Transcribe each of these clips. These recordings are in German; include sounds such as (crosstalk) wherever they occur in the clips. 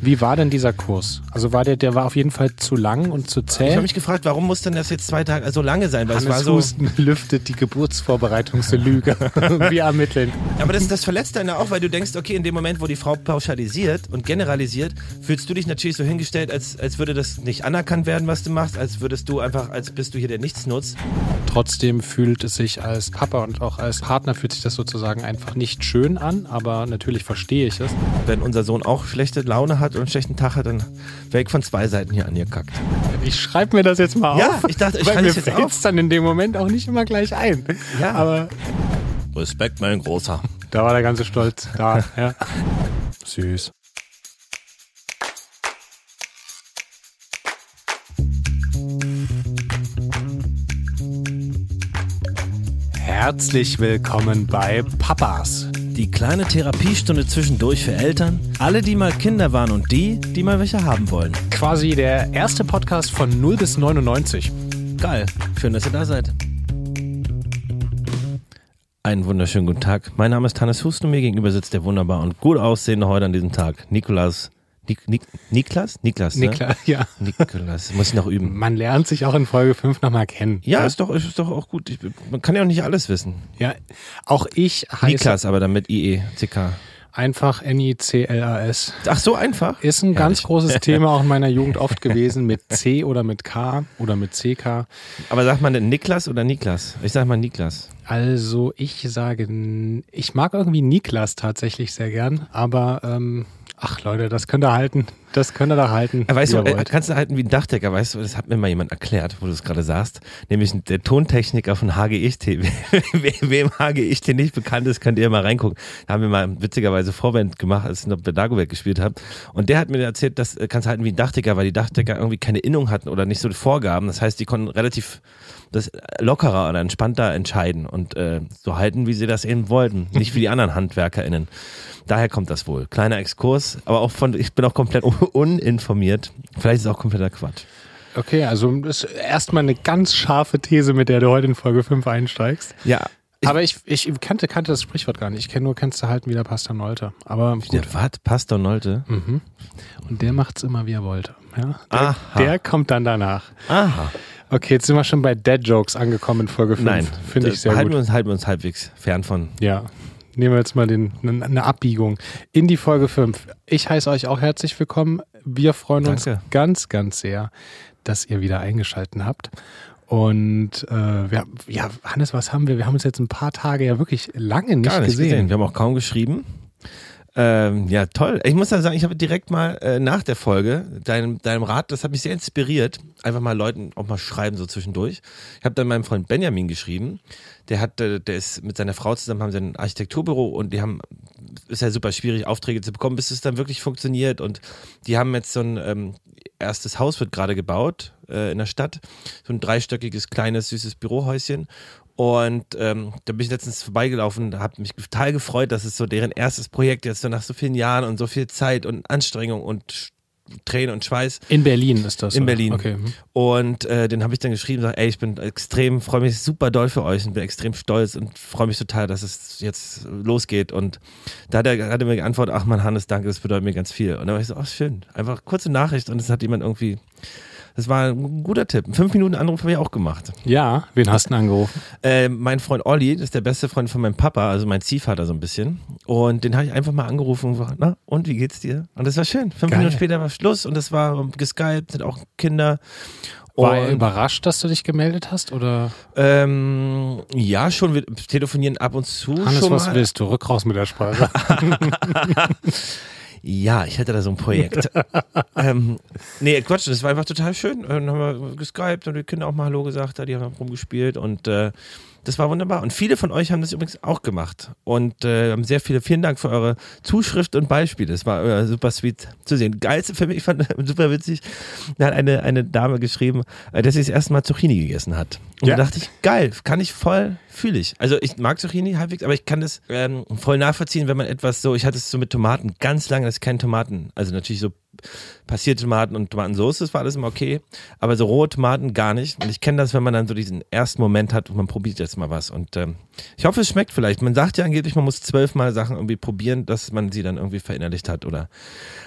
Wie war denn dieser Kurs? Also war der, der war auf jeden Fall zu lang und zu zäh. Ich habe mich gefragt, warum muss denn das jetzt zwei Tage so lange sein? Weil Hannes es war so. Husten (laughs) lüftet die Geburtsvorbereitungslüge. (laughs) Wir ermitteln. Aber das, das verletzt einen auch, weil du denkst, okay, in dem Moment, wo die Frau pauschalisiert und generalisiert, fühlst du dich natürlich so hingestellt, als, als würde das nicht anerkannt werden, was du machst, als würdest du einfach, als bist du hier der Nichtsnutz. Trotzdem fühlt es sich als Papa und auch als Partner fühlt sich das sozusagen einfach nicht schön an, aber natürlich verstehe ich es. Wenn unser Sohn auch schlechte Laune hat und einen schlechten Tag hat, dann wäre ich von zwei Seiten hier angekackt. Ich schreibe mir das jetzt mal Ja, auf. ich dachte, ich weil schreibe mir fällt auf. es dann in dem Moment auch nicht immer gleich ein. Ja. Aber Respekt, mein Großer. da war der ganze Stolz da. (laughs) Ja. Süß. Herzlich willkommen bei Papas. Die kleine Therapiestunde zwischendurch für Eltern, alle, die mal Kinder waren und die, die mal welche haben wollen. Quasi der erste Podcast von 0 bis 99. Geil, schön, dass ihr da seid. Einen wunderschönen guten Tag. Mein Name ist Hannes Husten und mir gegenüber sitzt der wunderbar und gut aussehende heute an diesem Tag. Nikolas. Nik, Nik, Niklas? Niklas, ne? (laughs) Niklas, ja. Nikolas. Muss ich noch üben. Man lernt sich auch in Folge 5 nochmal kennen. Ja, ist doch, ist doch auch gut. Ich, man kann ja auch nicht alles wissen. Ja, auch ich heiße Niklas, aber dann mit IE, CK. einfach N-I-C-L-A-S. Ach, so einfach? Ist ein ganz Herrlich. großes (laughs) Thema auch in meiner Jugend oft gewesen mit C oder mit K oder mit CK. Aber sagt man denn Niklas oder Niklas? Ich sag mal Niklas. Also ich sage, ich mag irgendwie Niklas tatsächlich sehr gern, aber ähm, ach Leute, das könnt ihr halten. Das könnt ihr da halten. Ja, Weißt du, äh, wollt. kannst du halten wie ein Dachdecker, weißt du, das hat mir mal jemand erklärt, wo du es gerade sagst, nämlich der Tontechniker von HGIT. (laughs) Wem HGIT nicht bekannt ist, könnt ihr mal reingucken. Da haben wir mal witzigerweise Vorwand gemacht, als ich noch bei Dagobert gespielt habe. Und der hat mir erzählt, das äh, kannst du halten wie ein Dachdecker, weil die Dachdecker irgendwie keine Innung hatten oder nicht so die Vorgaben. Das heißt, die konnten relativ das lockerer oder entspannter entscheiden und äh, so halten, wie sie das eben wollten. Nicht wie die (laughs) anderen HandwerkerInnen. Daher kommt das wohl. Kleiner Exkurs, aber auch von, ich bin auch komplett uninformiert. Vielleicht ist es auch kompletter Quatsch. Okay, also das ist erstmal eine ganz scharfe These, mit der du heute in Folge 5 einsteigst. Ja. Ich, aber ich, ich kannte, kannte das Sprichwort gar nicht. Ich kenne nur, kennst du halten wie der Pastor Nolte. Aber gut. der was? Pastor Nolte? Mhm. Und der macht's immer, wie er wollte. Ja? Der, Aha. der kommt dann danach. Aha. Okay, jetzt sind wir schon bei Dead Jokes angekommen in Folge 5. Nein. Finde ich sehr halten gut. Wir uns, halten wir uns halbwegs fern von. Ja. Nehmen wir jetzt mal den, eine, eine Abbiegung in die Folge 5. Ich heiße euch auch herzlich willkommen. Wir freuen uns Danke. ganz, ganz sehr, dass ihr wieder eingeschalten habt. Und äh, wir, ja, Hannes, was haben wir? Wir haben uns jetzt ein paar Tage ja wirklich lange nicht, Gar nicht gesehen. gesehen. Wir haben auch kaum geschrieben. Ähm, ja, toll. Ich muss ja sagen, ich habe direkt mal äh, nach der Folge deinem, deinem Rat, das hat mich sehr inspiriert, einfach mal Leuten auch mal schreiben so zwischendurch. Ich habe dann meinem Freund Benjamin geschrieben. Der hat, äh, der ist mit seiner Frau zusammen, haben sie ein Architekturbüro und die haben, ist ja super schwierig, Aufträge zu bekommen, bis es dann wirklich funktioniert. Und die haben jetzt so ein ähm, erstes Haus wird gerade gebaut äh, in der Stadt, so ein dreistöckiges kleines süßes Bürohäuschen. Und ähm, da bin ich letztens vorbeigelaufen, habe mich total gefreut, dass es so deren erstes Projekt jetzt so nach so vielen Jahren und so viel Zeit und Anstrengung und Tränen und Schweiß In Berlin ist das. in oder? Berlin. Okay. hm. Und äh, den habe ich dann geschrieben, sag, ey, ich bin extrem, freue mich super doll für euch und bin extrem stolz und freue mich total, dass es jetzt losgeht. Und da hat er, hat er mir geantwortet, ach man, Hannes, danke, das bedeutet mir ganz viel. Und dann war ich so, ach schön, einfach kurze Nachricht und es hat jemand irgendwie, das war ein guter Tipp. Fünf Minuten Anruf habe ich auch gemacht. Ja, wen hast du denn angerufen? Äh, mein Freund Olli, das ist der beste Freund von meinem Papa, also mein Ziehvater so ein bisschen. Und den habe ich einfach mal angerufen und gefragt, na, und wie geht's dir? Und das war schön. Fünf Geil. Minuten später war Schluss und das war geskypt, sind auch Kinder. War er überrascht, dass du dich gemeldet hast? Oder Ähm, ja, schon. Wir telefonieren ab und zu Hannes, was willst du? Rück raus mit der Sprache. (laughs) (laughs) Ja, ich hätte da so ein Projekt. (laughs) ähm, nee, Quatsch, das war einfach total schön. Dann haben wir geskypt und die Kinder auch mal Hallo gesagt, die haben rumgespielt und äh, das war wunderbar. Und viele von euch haben das übrigens auch gemacht und äh, haben sehr viele, vielen Dank für eure Zuschrift und Beispiele. Es war äh, super sweet zu sehen. Geilste für mich, ich fand (laughs) super witzig, da hat eine, eine Dame geschrieben, äh, dass sie das erste Mal Zucchini gegessen hat. Und Ja. da dachte ich, geil, kann ich voll, fühle ich. Also ich mag Zucchini halbwegs, aber ich kann das ähm, voll nachvollziehen, wenn man etwas so, ich hatte es so mit Tomaten ganz lange, dass ich keine Tomaten, also natürlich so passierte Tomaten und Tomatensauce, das war alles immer okay, aber so rohe Tomaten gar nicht. Und ich kenne das, wenn man dann so diesen ersten Moment hat und man probiert jetzt mal was. Und ähm, ich hoffe, es schmeckt vielleicht. Man sagt ja angeblich, man muss zwölfmal Sachen irgendwie probieren, dass man sie dann irgendwie verinnerlicht hat oder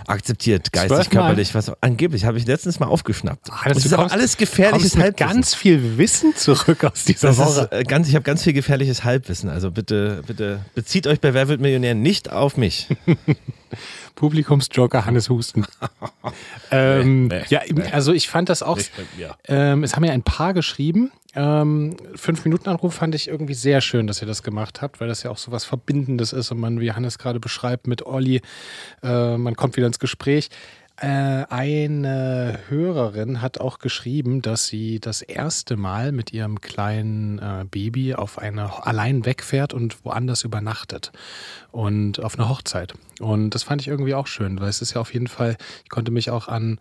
akzeptiert, geistig, Zwölfmal? körperlich, was auch. Angeblich habe ich letztens mal aufgeschnappt. Ah, das das ist aber kommst- alles gefährliches Halbwissen. ganz viel Wissen zurück aus dieser Das Woche. ist, äh, ganz, ich habe ganz viel gefährliches Halbwissen. Also bitte, bitte bezieht euch bei Wer wird Millionär nicht auf mich. (laughs) Publikumsjoker Hannes Husten. (laughs) ähm, Nee, nee, ja, also ich fand das auch. Ähm, es haben ja ein paar geschrieben. Ähm, fünf Minuten Anruf fand ich irgendwie sehr schön, dass ihr das gemacht habt, weil das ja auch so was Verbindendes ist und man, wie Hannes gerade beschreibt, mit Olli, äh, man kommt wieder ins Gespräch. Äh, eine Hörerin hat auch geschrieben, dass sie das erste Mal mit ihrem kleinen äh, Baby auf eine allein wegfährt und woanders übernachtet und auf eine Hochzeit. Und das fand ich irgendwie auch schön, weil es ist ja auf jeden Fall, ich konnte mich auch an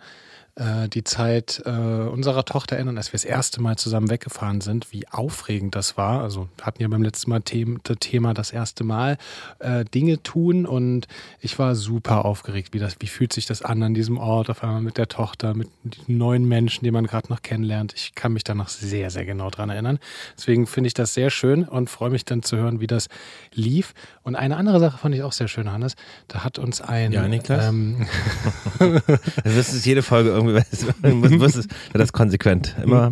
äh, die Zeit äh, unserer Tochter erinnern, als wir das erste Mal zusammen weggefahren sind, wie aufregend das war. Also hatten ja beim letzten Mal das Thema das erste Mal äh, Dinge tun und ich war super aufgeregt, wie das, wie fühlt sich das an an diesem Ort auf einmal mit der Tochter, mit den neuen Menschen, die man gerade noch kennenlernt. Ich kann mich da noch sehr, sehr genau dran erinnern. Deswegen finde ich das sehr schön und freue mich dann zu hören, wie das lief. Und eine andere Sache fand ich auch sehr schön, Hannes. Da hat uns ein Ja, Niklas? ähm, (laughs) wirst es jede Folge irgendwie, (laughs) du musst, musst es (laughs) das konsequent immer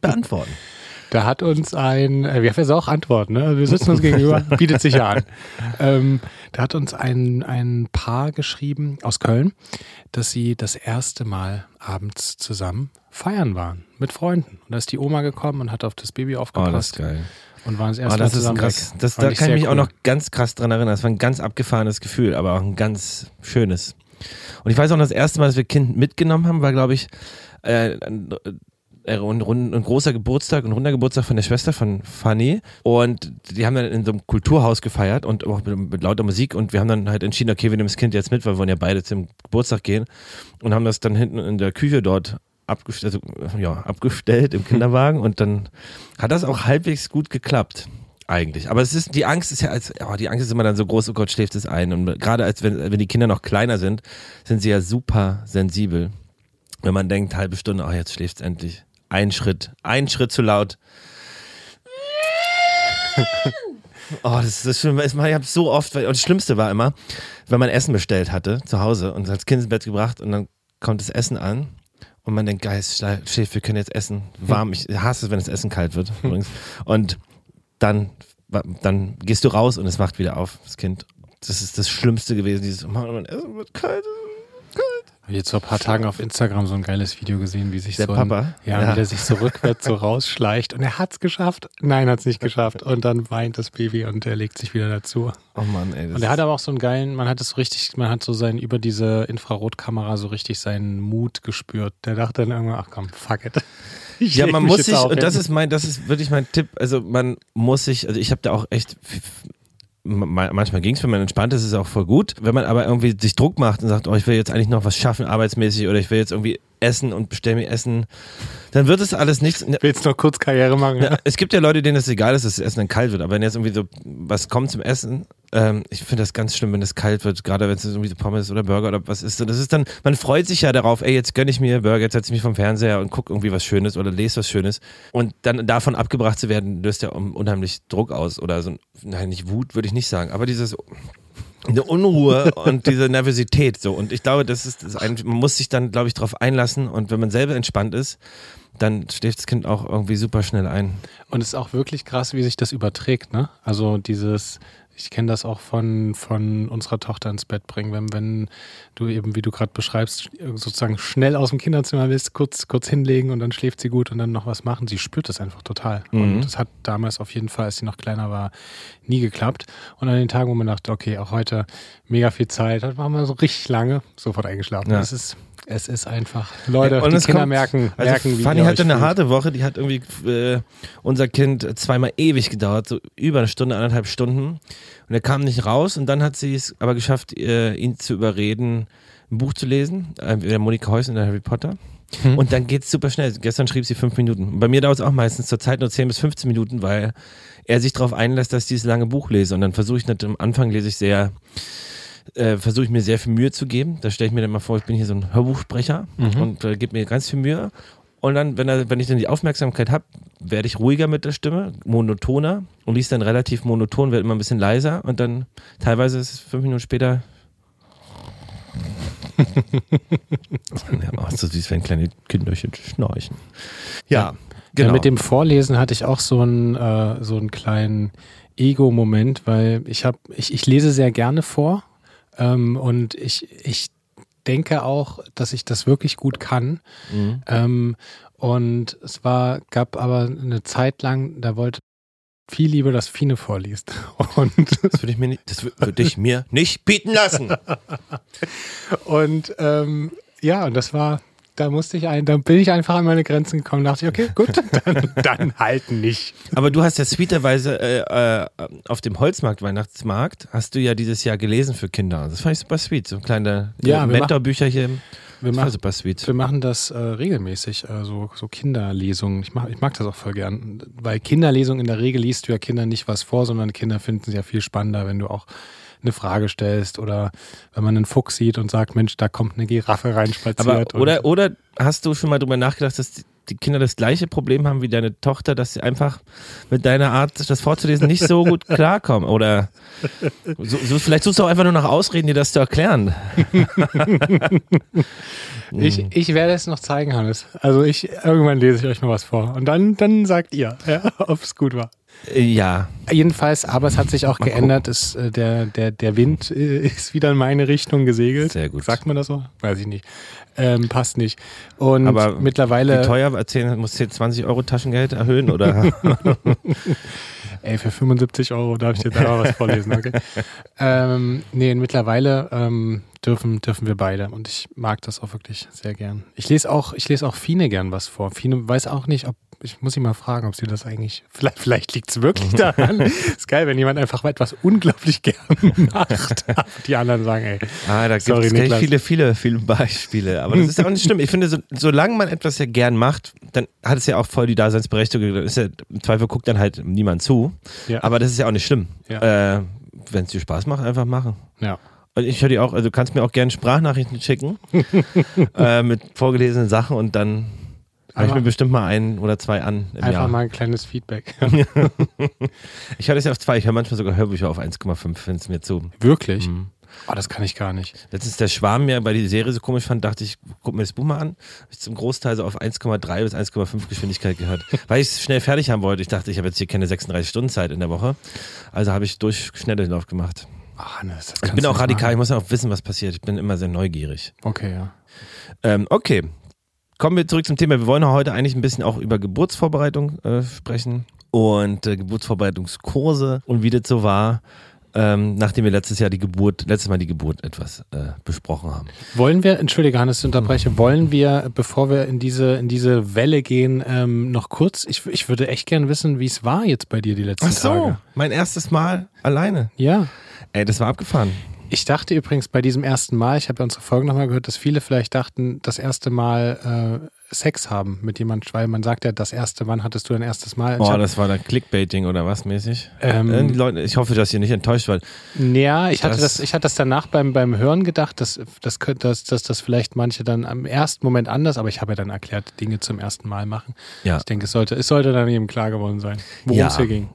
beantworten. Da hat uns ein, äh, wir haben jetzt auch Antworten, ne? wir sitzen uns gegenüber, (laughs) bietet sich ja an. Ähm, da hat uns ein, ein Paar geschrieben aus Köln, dass sie das erste Mal abends zusammen feiern waren mit Freunden. Und da ist die Oma gekommen und hat auf das Baby Oh, das aufgepasst ist geil. und waren das Oh, erste das ist zusammen krass. Das, da ich kann ich mich auch cool. noch ganz krass dran erinnern. Das war ein ganz abgefahrenes Gefühl, aber auch ein ganz schönes. Und ich weiß auch, das erste Mal, dass wir Kind mitgenommen haben, war, glaube ich, äh, ein, äh, ein, rund- ein großer Geburtstag, ein runder Geburtstag von der Schwester von Fanny. Und die haben dann in so einem Kulturhaus gefeiert und auch mit, mit lauter Musik. Und wir haben dann halt entschieden, okay, wir nehmen das Kind jetzt mit, weil wir wollen ja beide zum Geburtstag gehen. Und haben das dann hinten in der Küche dort abgestellt, also, ja, abgestellt im Kinderwagen. Und dann hat das auch halbwegs gut geklappt. Eigentlich. Aber es ist, die Angst ist ja als, oh, die Angst ist immer dann so groß, oh Gott, schläft es ein. Und gerade als wenn, wenn die Kinder noch kleiner sind, sind sie ja super sensibel. Wenn man denkt, halbe Stunde, oh, jetzt schläft es endlich. Ein Schritt, ein Schritt zu laut. (laughs) Oh, das ist das Schlimme. Ich habe so oft, und das Schlimmste war immer, wenn man Essen bestellt hatte zu Hause und als Kind ins Bett gebracht und dann kommt das Essen an und man denkt, geil, schläft, wir können jetzt essen. Warm. Ich hasse es, wenn das Essen kalt wird übrigens. Und dann, dann gehst du raus und es wacht wieder auf, das Kind. Das ist das Schlimmste gewesen, dieses, Mann, mein Essen wird kalt. Habe jetzt vor ein paar Tagen auf Instagram so ein geiles Video gesehen, wie sich Der so ein, Papa? ja, Ja. wie der sich so rückwärts so rausschleicht und er hat's geschafft. Nein, hat's nicht geschafft. Und dann weint das Baby und er legt sich wieder dazu. Oh Mann, ey. Und er hat aber auch so einen geilen, man hat es so richtig, man hat so seinen, über diese Infrarotkamera so richtig seinen Mut gespürt. Der dachte dann irgendwann, ach komm, fuck it. Ich ja, man muss sich, und das ist mein, das ist wirklich mein Tipp, also man muss sich, also ich habe da auch echt, ma- manchmal ging es, wenn man entspannt ist, ist es auch voll gut. Wenn man aber irgendwie sich Druck macht und sagt, oh, ich will jetzt eigentlich noch was schaffen, arbeitsmäßig, oder ich will jetzt irgendwie essen und bestell mir Essen, dann wird es alles nichts. Willst noch kurz Karriere machen? Ja, es gibt ja Leute, denen es egal ist, dass das Essen dann kalt wird. Aber wenn jetzt irgendwie so was kommt zum Essen, ähm, ich finde das ganz schlimm, wenn es kalt wird, gerade wenn es irgendwie so Pommes oder Burger oder was ist. Das ist dann, man freut sich ja darauf, ey, jetzt gönne ich mir Burger, jetzt setze ich mich vom Fernseher und gucke irgendwie was Schönes oder lese was Schönes. Und dann davon abgebracht zu werden, löst ja un- unheimlich Druck aus. Oder so, ein- nein, nicht Wut, würde ich nicht sagen, aber dieses eine Unruhe und diese Nervosität so und ich glaube, das ist das ein, man muss sich dann glaube ich darauf einlassen und wenn man selber entspannt ist, dann schläft das Kind auch irgendwie super schnell ein. Und es ist auch wirklich krass, wie sich das überträgt, ne? Also dieses, ich kenne das auch von, von unserer Tochter ins Bett bringen, wenn, wenn du eben, wie du gerade beschreibst, sozusagen schnell aus dem Kinderzimmer willst, kurz, kurz hinlegen und dann schläft sie gut und dann noch was machen. Sie spürt das einfach total. Mhm. Und das hat damals auf jeden Fall, als sie noch kleiner war, nie geklappt. Und an den Tagen, wo man dachte, okay, auch heute mega viel Zeit, hat waren wir so richtig lange sofort eingeschlafen. Ja. Es ist, es ist einfach, Leute, Ja, und die es Kinder kommt- merken, Also merken, wie Fanny hatte eine fühlt. harte Woche, die hat irgendwie äh, unser Kind zweimal ewig gedauert, so über eine Stunde, anderthalb Stunden. Und er kam nicht raus und dann hat sie es aber geschafft, äh, ihn zu überreden, ein Buch zu lesen, äh, der Monika Heuss in der Harry Potter. Hm. Und dann geht's super schnell. Gestern schrieb sie fünf Minuten. Und bei mir dauert es auch meistens zur Zeit nur 10 bis 15 Minuten, weil er sich darauf einlässt, dass ich dieses lange Buch lese. Und dann versuche ich nicht, am Anfang lese ich sehr, äh, versuche ich mir sehr viel Mühe zu geben. Da stelle ich mir dann mal vor, ich bin hier so ein Hörbuchsprecher Mhm. und äh, gebe mir ganz viel Mühe. Und dann, wenn, er, wenn ich dann die Aufmerksamkeit habe, werde ich ruhiger mit der Stimme, monotoner und liest dann relativ monoton, wird immer ein bisschen leiser und dann teilweise ist es fünf Minuten später. (laughs) ja, ist so süß, wenn kleine Kinderchen schnarchen. Ja, genau. Ja, mit dem Vorlesen hatte ich auch so einen, äh, so einen kleinen Ego-Moment, weil ich habe, ich, ich lese sehr gerne vor ähm, und ich, ich denke auch, dass ich das wirklich gut kann. Mhm. Ähm, und es war, gab aber eine Zeit lang, da wollte viel lieber, dass Fine vorliest. (laughs) Und, Das würde ich mir nicht, das wür- würde ich mir nicht bieten lassen. (laughs) und ähm, ja, und das war, da musste ich ein, da bin ich einfach an meine Grenzen gekommen, dachte ich, okay, gut, (laughs) dann, dann halt nicht. Aber du hast ja sweeterweise äh, äh, auf dem Holzmarkt, Weihnachtsmarkt, hast du ja dieses Jahr gelesen für Kinder. Das fand ich super sweet. So kleine Ja, wir Mentorbücher hier. Wir machen, super sweet. Wir machen das äh, regelmäßig, äh, so, so Kinderlesungen. Ich, mach, ich mag das auch voll gern, weil Kinderlesungen in der Regel liest du ja Kindern nicht was vor, sondern Kinder finden es ja viel spannender, wenn du auch eine Frage stellst oder wenn man einen Fuchs sieht und sagt, Mensch, da kommt eine Giraffe reinspaziert. Aber, oder, oder hast du schon mal drüber nachgedacht, dass die- die Kinder das gleiche Problem haben wie deine Tochter, dass sie einfach mit deiner Art, das vorzulesen, nicht so gut (laughs) klarkommen? Oder so, so, vielleicht suchst du auch einfach nur nach Ausreden, dir das zu erklären. (laughs) ich, ich werde es noch zeigen, Hannes. Also ich, irgendwann lese ich euch mal was vor. Und dann, dann sagt ihr, ja, (laughs) ob es gut war. Ja, Jedenfalls, aber es hat sich auch Mal geändert. Es, äh, der, der, der Wind äh, (laughs) ist wieder in meine Richtung gesegelt. Sehr gut. Sagt man das so? Weiß ich nicht. Ähm, passt nicht. Und aber mittlerweile, wie teuer erzählen, musst du jetzt 20 Euro Taschengeld erhöhen? Oder? (laughs) ey, für 75 Euro darf ich jetzt einfach was vorlesen, okay? (laughs) ähm, nee, mittlerweile ähm, dürfen, dürfen wir beide. Und ich mag das auch wirklich sehr gern. Ich lese auch, ich lese auch Fine gern was vor. Fine weiß auch nicht, ob, ich muss sie mal fragen, ob sie das eigentlich, (laughs) vielleicht, vielleicht liegt es wirklich daran. (laughs) ist geil, wenn jemand einfach etwas unglaublich gern (laughs) macht. Die anderen sagen, ey, Ah, da gibt es viele, viele, viele Beispiele. Aber das ist ja auch nicht schlimm. Ich finde, so, solange man etwas ja gern macht, dann hat es ja auch voll die Daseinsberechtigung. Dann ist ja, Im Zweifel guckt dann halt niemand zu. Ja. Aber das ist ja auch nicht schlimm. Ja. Äh, Wenn es dir Spaß macht, einfach machen. ja. Und ich höre dir auch, also du kannst mir auch gerne Sprachnachrichten schicken äh, mit vorgelesenen Sachen und dann habe ich Aber- mir bestimmt mal ein oder zwei an Einfach Jahr. mal ein kleines Feedback. (laughs) Ich höre das ja auf zwei, ich höre manchmal sogar Hörbücher auf 1,5, wenn es mir zu. Wirklich? Mhm. Oh, das kann ich gar nicht. Letztens der Schwarm mir, weil die Serie so komisch fand, dachte ich, guck mir das Buch mal an. Hab ich zum Großteil so auf 1,3 bis 1,5 Geschwindigkeit gehört. (laughs) weil ich es schnell fertig haben wollte. Ich dachte, ich habe jetzt hier keine 36 Stunden Zeit in der Woche. Also habe ich durch Schnelllauf gemacht. Ah, Hannes, das Ich bin auch radikal, ich machen. muss ja auch wissen, was passiert. Ich bin immer sehr neugierig. Okay, ja. Ähm, okay. Kommen wir zurück zum Thema. Wir wollen heute eigentlich ein bisschen auch über Geburtsvorbereitung äh, sprechen und äh, Geburtsvorbereitungskurse und wie das so war, ähm, nachdem wir letztes Jahr die Geburt, letztes Mal die Geburt etwas äh, besprochen haben. Wollen wir, entschuldige Hannes, ich unterbreche, wollen wir, bevor wir in diese, in diese Welle gehen, ähm, noch kurz, ich, ich würde echt gern wissen, wie es war jetzt bei dir die letzten Tage. mein erstes Mal alleine. Ja. Ey, das war abgefahren. Ich dachte übrigens bei diesem ersten Mal, ich habe ja unsere Folge nochmal gehört, dass viele vielleicht dachten, das erste Mal äh, Sex haben mit jemandem, weil man sagt ja, das erste Mal hattest du dein erstes Mal. Boah, das war dann Clickbaiting oder was mäßig. Ähm, Äh, Leute, ich hoffe, dass ihr nicht enttäuscht wart. Ja, ich hatte Das- das, ich hatte das danach beim, beim Hören gedacht, dass, das könnte, dass, dass das vielleicht manche dann am ersten Moment anders, aber ich habe ja dann erklärt, Dinge zum ersten Mal machen. Ja. Ich denke, es sollte, es sollte dann jedem klar geworden sein, worum Ja. es hier ging.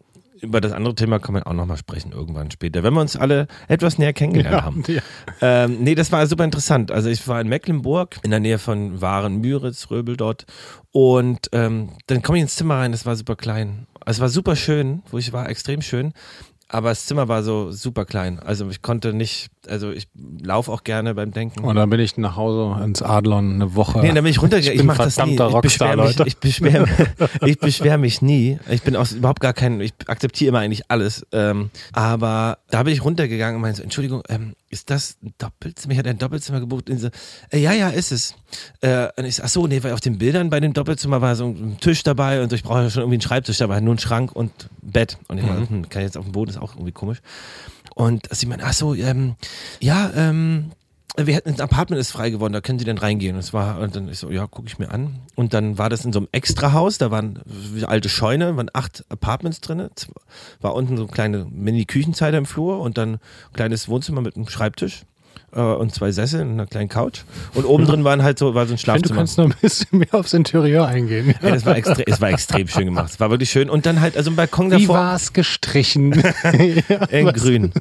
Über das andere Thema kann man auch nochmal sprechen, irgendwann später, wenn wir uns alle etwas näher kennengelernt haben. ja. Ähm, nee, das war super interessant. Also ich war in Mecklenburg, in der Nähe von Waren, Müritz, Röbel dort. Und ähm, dann komme ich ins Zimmer rein, das war super klein. Also es war super schön, wo ich war, extrem schön. Aber das Zimmer war so super klein. Also ich konnte nicht, also ich laufe auch gerne beim Denken. Und dann bin ich nach Hause ins Adlon eine Woche. Nee, dann bin ich runtergegangen. Ich, bin mach das nie. Ich beschwere mich, ich beschwer, ich beschwer mich nie. Ich bin auch überhaupt gar kein, ich akzeptiere immer eigentlich alles. Ähm, aber da bin ich runtergegangen und meinte so, Entschuldigung, ähm, ist das ein Doppelzimmer? Ich hatte ein Doppelzimmer gebucht. Und so, äh, ja, ja, ist es. Äh, und ich ach so, nee, weil auf den Bildern bei dem Doppelzimmer war so ein Tisch dabei und so, ich brauche ja schon irgendwie einen Schreibtisch dabei, nur einen Schrank und Bett. Und ich mhm. hm, kann ich jetzt auf dem Boden, ist auch irgendwie komisch. Und sie meinte, ach so, ähm, ja, ähm, wir hätten ein Apartment ist frei geworden, da können Sie dann reingehen. Und es war, und dann ich so, ja, gucke ich mir an. Und dann war das in so einem Extrahaus, da waren alte Scheune, waren acht Apartments drin. War unten so eine kleine Mini-Küchenzeile im Flur und dann ein kleines Wohnzimmer mit einem Schreibtisch. Äh, und zwei Sessel und einer kleinen Couch. Und oben drin waren halt so, war so ein Ich finde, du Schlafzimmer. kannst noch ein bisschen mehr aufs Interieur eingehen. Ja, das war extrem, es war extrem schön gemacht. Es war wirklich schön. Und dann halt, also ein Balkon Wie davor. war es gestrichen? (laughs) In grün.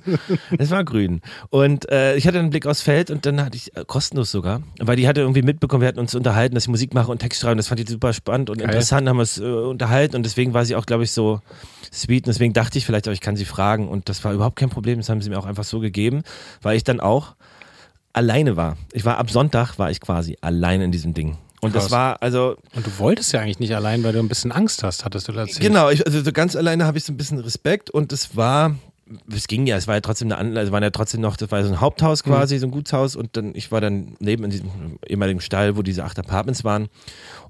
Es war grün. Und äh, ich hatte einen Blick aufs Feld und dann hatte ich, äh, kostenlos sogar, weil die hatte irgendwie mitbekommen, wir hatten uns unterhalten, dass ich Musik mache und Text schreibe. Und das fand ich super spannend und Geil. interessant, haben wir es äh, unterhalten und deswegen war sie auch, glaube ich, so sweet und deswegen dachte ich vielleicht auch, ich kann sie fragen und das war überhaupt kein Problem. Das haben sie mir auch einfach so gegeben, weil ich dann auch alleine war. Ich war ab Sonntag, war ich quasi allein in diesem Ding. Und das Krass. war, also Und du wolltest ja eigentlich nicht allein, weil du ein bisschen Angst hast, hattest du erzählt. Genau, ich, also so ganz alleine habe ich so ein bisschen Respekt und es war, es ging ja, es war ja trotzdem eine Anlage, es war ja trotzdem noch, das war so ein Haupthaus quasi, so ein Gutshaus und dann, ich war dann neben in diesem ehemaligen Stall, wo diese acht Apartments waren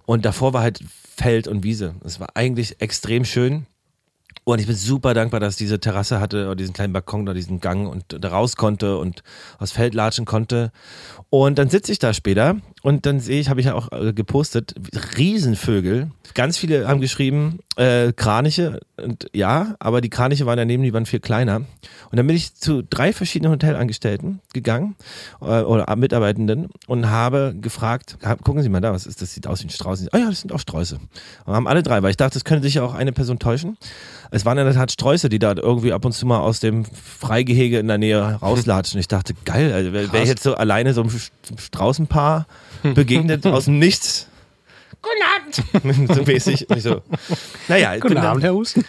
und davor war halt Feld und Wiese. Es war eigentlich extrem schön. Und ich bin super dankbar, dass ich diese Terrasse hatte oder diesen kleinen Balkon oder diesen Gang und da raus konnte und aufs Feld latschen konnte. Und dann sitze ich da später und dann sehe ich, habe ich ja auch äh, gepostet, Riesenvögel. Ganz viele haben geschrieben, äh, Kraniche. Und ja, aber die Kraniche waren daneben, die waren viel kleiner. Und dann bin ich zu drei verschiedenen Hotelangestellten gegangen äh, oder Mitarbeitenden und habe gefragt, gucken Sie mal da, was ist das? Sieht aus wie ein Strauß. Ah ja, das sind auch Sträuße. Und haben alle drei, weil ich dachte, das könnte sich ja auch eine Person täuschen. Es waren in der Tat Sträuße, die da irgendwie ab und zu mal aus dem Freigehege in der Nähe rauslatschen. Ich dachte, geil, also wäre wär ich jetzt so alleine so Sch- Straußenpaar (laughs) begegnet aus dem Nichts. Guten Abend! (laughs) so mäßig. Und ich so, naja, Guten Abend, Herr Husten.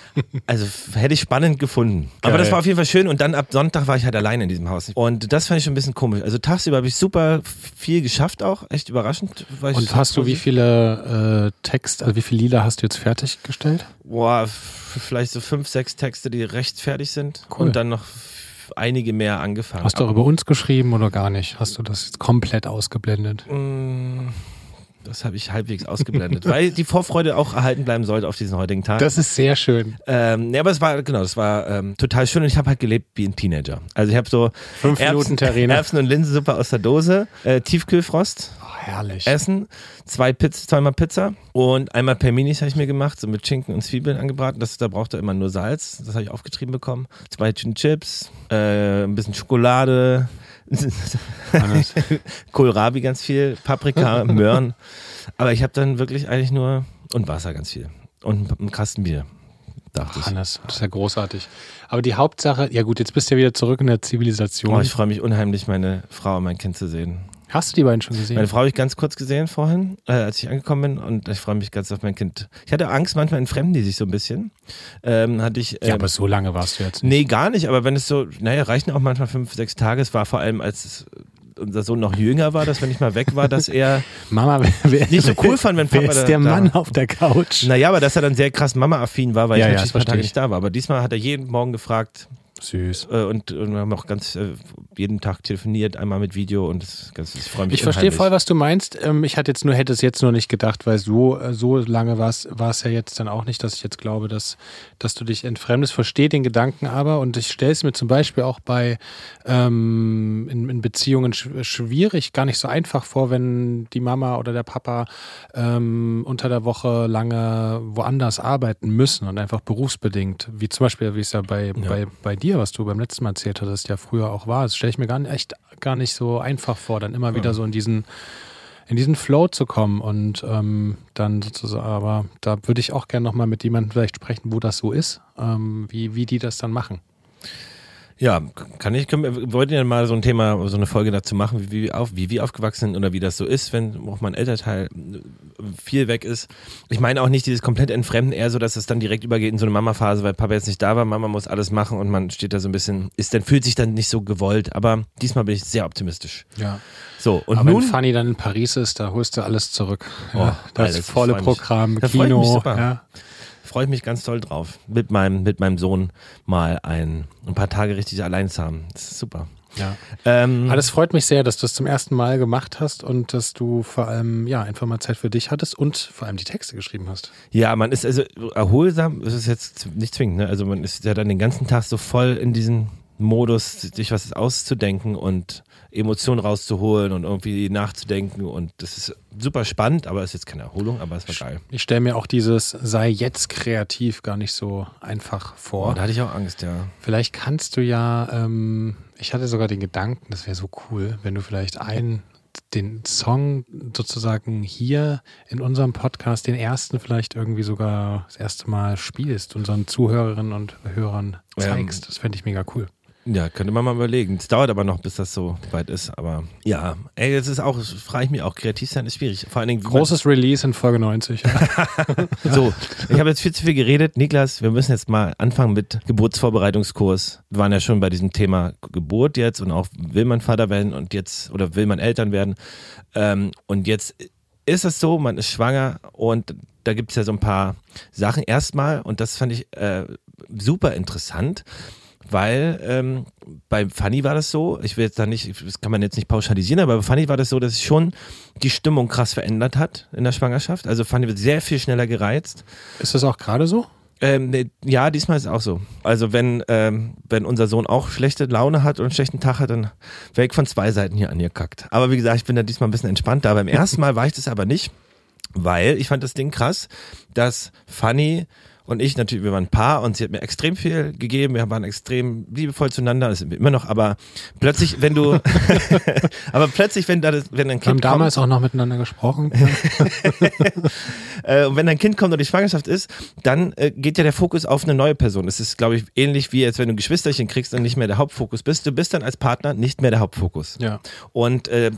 also hätte ich spannend gefunden. Aber Geil. das war auf jeden Fall schön und dann ab Sonntag war ich halt alleine in diesem Haus. Und das fand ich schon ein bisschen komisch. Also tagsüber habe ich super viel geschafft auch, echt überraschend. War ich Und hast du wie viele äh, Text, also wie viele Lieder hast du jetzt fertiggestellt? Boah, vielleicht so fünf, sechs Texte, die recht fertig sind. Cool. Und dann noch einige mehr angefangen. Hast du auch über uns geschrieben oder gar nicht? Hast du das jetzt komplett ausgeblendet? Mm, Das habe ich halbwegs ausgeblendet, (laughs) weil die Vorfreude auch erhalten bleiben sollte auf diesen heutigen Tag. Das ist sehr schön. Ähm, nee, aber es war, genau, das war ähm, total schön und ich habe halt gelebt wie ein Teenager. Also ich habe so Fünf Minuten Terrine. Erbsen und Linsensuppe aus der Dose, äh, Tiefkühlfrost, herrlich. Essen, zwei Pizza, zweimal Pizza und einmal Perminis habe ich mir gemacht, so mit Schinken und Zwiebeln angebraten. Das, da braucht er immer nur Salz, das habe ich aufgetrieben bekommen. Zwei Tüten Chips, äh, ein bisschen Schokolade. (laughs) Kohlrabi ganz viel, Paprika, (laughs) Möhren. Aber ich habe dann wirklich eigentlich nur, und Wasser ganz viel. Und ein Kasten Bier, dachte ich. Hannes, das ist ja großartig. Aber die Hauptsache, ja gut, jetzt bist du ja wieder zurück in der Zivilisation. Oh, ich freue mich unheimlich, meine Frau und mein Kind zu sehen. Hast du die beiden schon gesehen? Meine Frau habe ich ganz kurz gesehen vorhin, äh, als ich angekommen bin und ich freue mich ganz auf mein Kind. Ich hatte Angst, manchmal entfremden die sich so ein bisschen. Ähm, hatte ich, ähm, ja, aber so lange warst du jetzt nicht. nee, gar nicht, aber wenn es so, naja, reichen auch manchmal fünf, sechs Tage. Es war vor allem, als unser Sohn noch jünger war, dass wenn ich mal weg war, dass er (laughs) Mama, wer, wer, nicht so cool fand, wenn wer Papa ist da- der da Mann auf der Couch? Naja, aber dass er dann sehr krass Mama-affin war, weil Ja, ich ja, natürlich ein paar Tage nicht da war. Aber diesmal hat er jeden Morgen gefragt Süß. äh, und, und wir haben auch ganz äh, jeden Tag telefoniert, einmal mit Video und das, ganz, ich freue mich Ich verstehe voll, was du meinst. Ähm, Ich hatte jetzt nur, hätte es jetzt nur nicht gedacht, weil so, äh, so lange war es war es ja jetzt dann auch nicht, dass ich jetzt glaube, dass, dass du dich entfremdest. Verstehe den Gedanken aber und ich stelle es mir zum Beispiel auch bei ähm, in, in Beziehungen sch schwierig, gar nicht so einfach vor, wenn die Mama oder der Papa ähm, unter der Woche lange woanders arbeiten müssen und einfach berufsbedingt, wie zum Beispiel, wie es ja bei, bei, bei dir, was du beim letzten Mal erzählt hattest, ja früher auch war. Das stelle ich mir gar nicht, echt gar nicht so einfach vor, dann immer wieder so in diesen in diesen Flow zu kommen und ähm, dann sozusagen, aber da würde ich auch gerne nochmal mit jemandem vielleicht sprechen, wo das so ist, ähm, wie, wie die das dann machen. Ja, kann ich, können wollten ja mal so ein Thema, so eine Folge dazu machen, wie, wie, auf, wie wir aufgewachsen sind oder wie das so ist, wenn auch mal ein Elternteil äh, viel weg ist. Ich meine auch nicht dieses komplett Entfremden, eher so, dass es dann direkt übergeht in so eine Mama-Phase, weil Papa jetzt nicht da war, Mama muss alles machen und man steht da so ein bisschen, ist dann fühlt sich dann nicht so gewollt. Aber diesmal bin ich sehr optimistisch. Ja. So, und aber nun. wenn Fanny dann in Paris ist, da holst du alles zurück. Oh, Ja, das ich volle. Programm, Kino. Ja. Freue ich mich ganz toll drauf, mit meinem, mit meinem Sohn mal ein, ein paar Tage richtig allein zu haben. Das ist super. Ja. Ähm, Aber das freut mich sehr, dass du es zum ersten Mal gemacht hast und dass du vor allem ja einfach mal Zeit für dich hattest und vor allem die Texte geschrieben hast. Ja, man ist also erholsam, das ist jetzt nicht zwingend, ne? Also man ist ja dann den ganzen Tag so voll in diesem Modus, sich was auszudenken und Emotionen rauszuholen und irgendwie nachzudenken und das ist super spannend, aber ist jetzt keine Erholung, aber es war geil. Ich stelle mir auch dieses sei jetzt kreativ gar nicht so einfach vor. Oh, da hatte ich auch Angst, ja. Vielleicht kannst du ja ähm, Ich hatte sogar den Gedanken, das wäre so cool, wenn du vielleicht einen, den Song sozusagen hier in unserem Podcast, den ersten vielleicht irgendwie sogar das erste Mal spielst, unseren Zuhörerinnen und Hörern zeigst. Ähm, das fände ich mega cool. Ja, könnte man mal überlegen. Es dauert aber noch, bis das so weit ist. Aber ja, ey, das ist auch, frage ich mich auch, kreativ sein ist schwierig. Vor allen Dingen. Großes Release in Folge 90. (laughs) so, ich habe jetzt viel zu viel geredet. Niklas, wir müssen jetzt mal anfangen mit Geburtsvorbereitungskurs. Wir waren ja schon bei diesem Thema Geburt jetzt und auch will man Vater werden und jetzt, oder will man Eltern werden. Ähm, und jetzt ist es so, man ist schwanger und da gibt es ja so ein paar Sachen erstmal und das fand ich äh, super interessant weil ähm, bei Fanny war das so, ich will jetzt da nicht, das kann man jetzt nicht pauschalisieren, aber bei Fanny war das so, dass es schon die Stimmung krass verändert hat in der Schwangerschaft. Also Fanny wird sehr viel schneller gereizt. Ist das auch gerade so? Ähm, ne, ja, diesmal ist es auch so. Also wenn, ähm, wenn unser Sohn auch schlechte Laune hat und einen schlechten Tag hat, dann wäre ich von zwei Seiten hier angekackt. Aber wie gesagt, ich bin da diesmal ein bisschen entspannter. Beim ersten Mal war ich das aber nicht, weil ich fand das Ding krass, dass Fanny und ich natürlich, wir waren ein Paar und sie hat mir extrem viel gegeben, wir waren extrem liebevoll zueinander, das sind wir immer noch, aber plötzlich, wenn du, (laughs) (laughs) aber plötzlich, wenn da das, wenn ein Kind wir haben damals auch noch miteinander gesprochen. (laughs) äh, und wenn dein Kind kommt und die Schwangerschaft ist, dann äh, geht ja der Fokus auf eine neue Person. Das ist, glaube ich, ähnlich wie als wenn du ein Geschwisterchen kriegst und nicht mehr der Hauptfokus bist. Du bist dann als Partner nicht mehr der Hauptfokus. Ja. Und äh,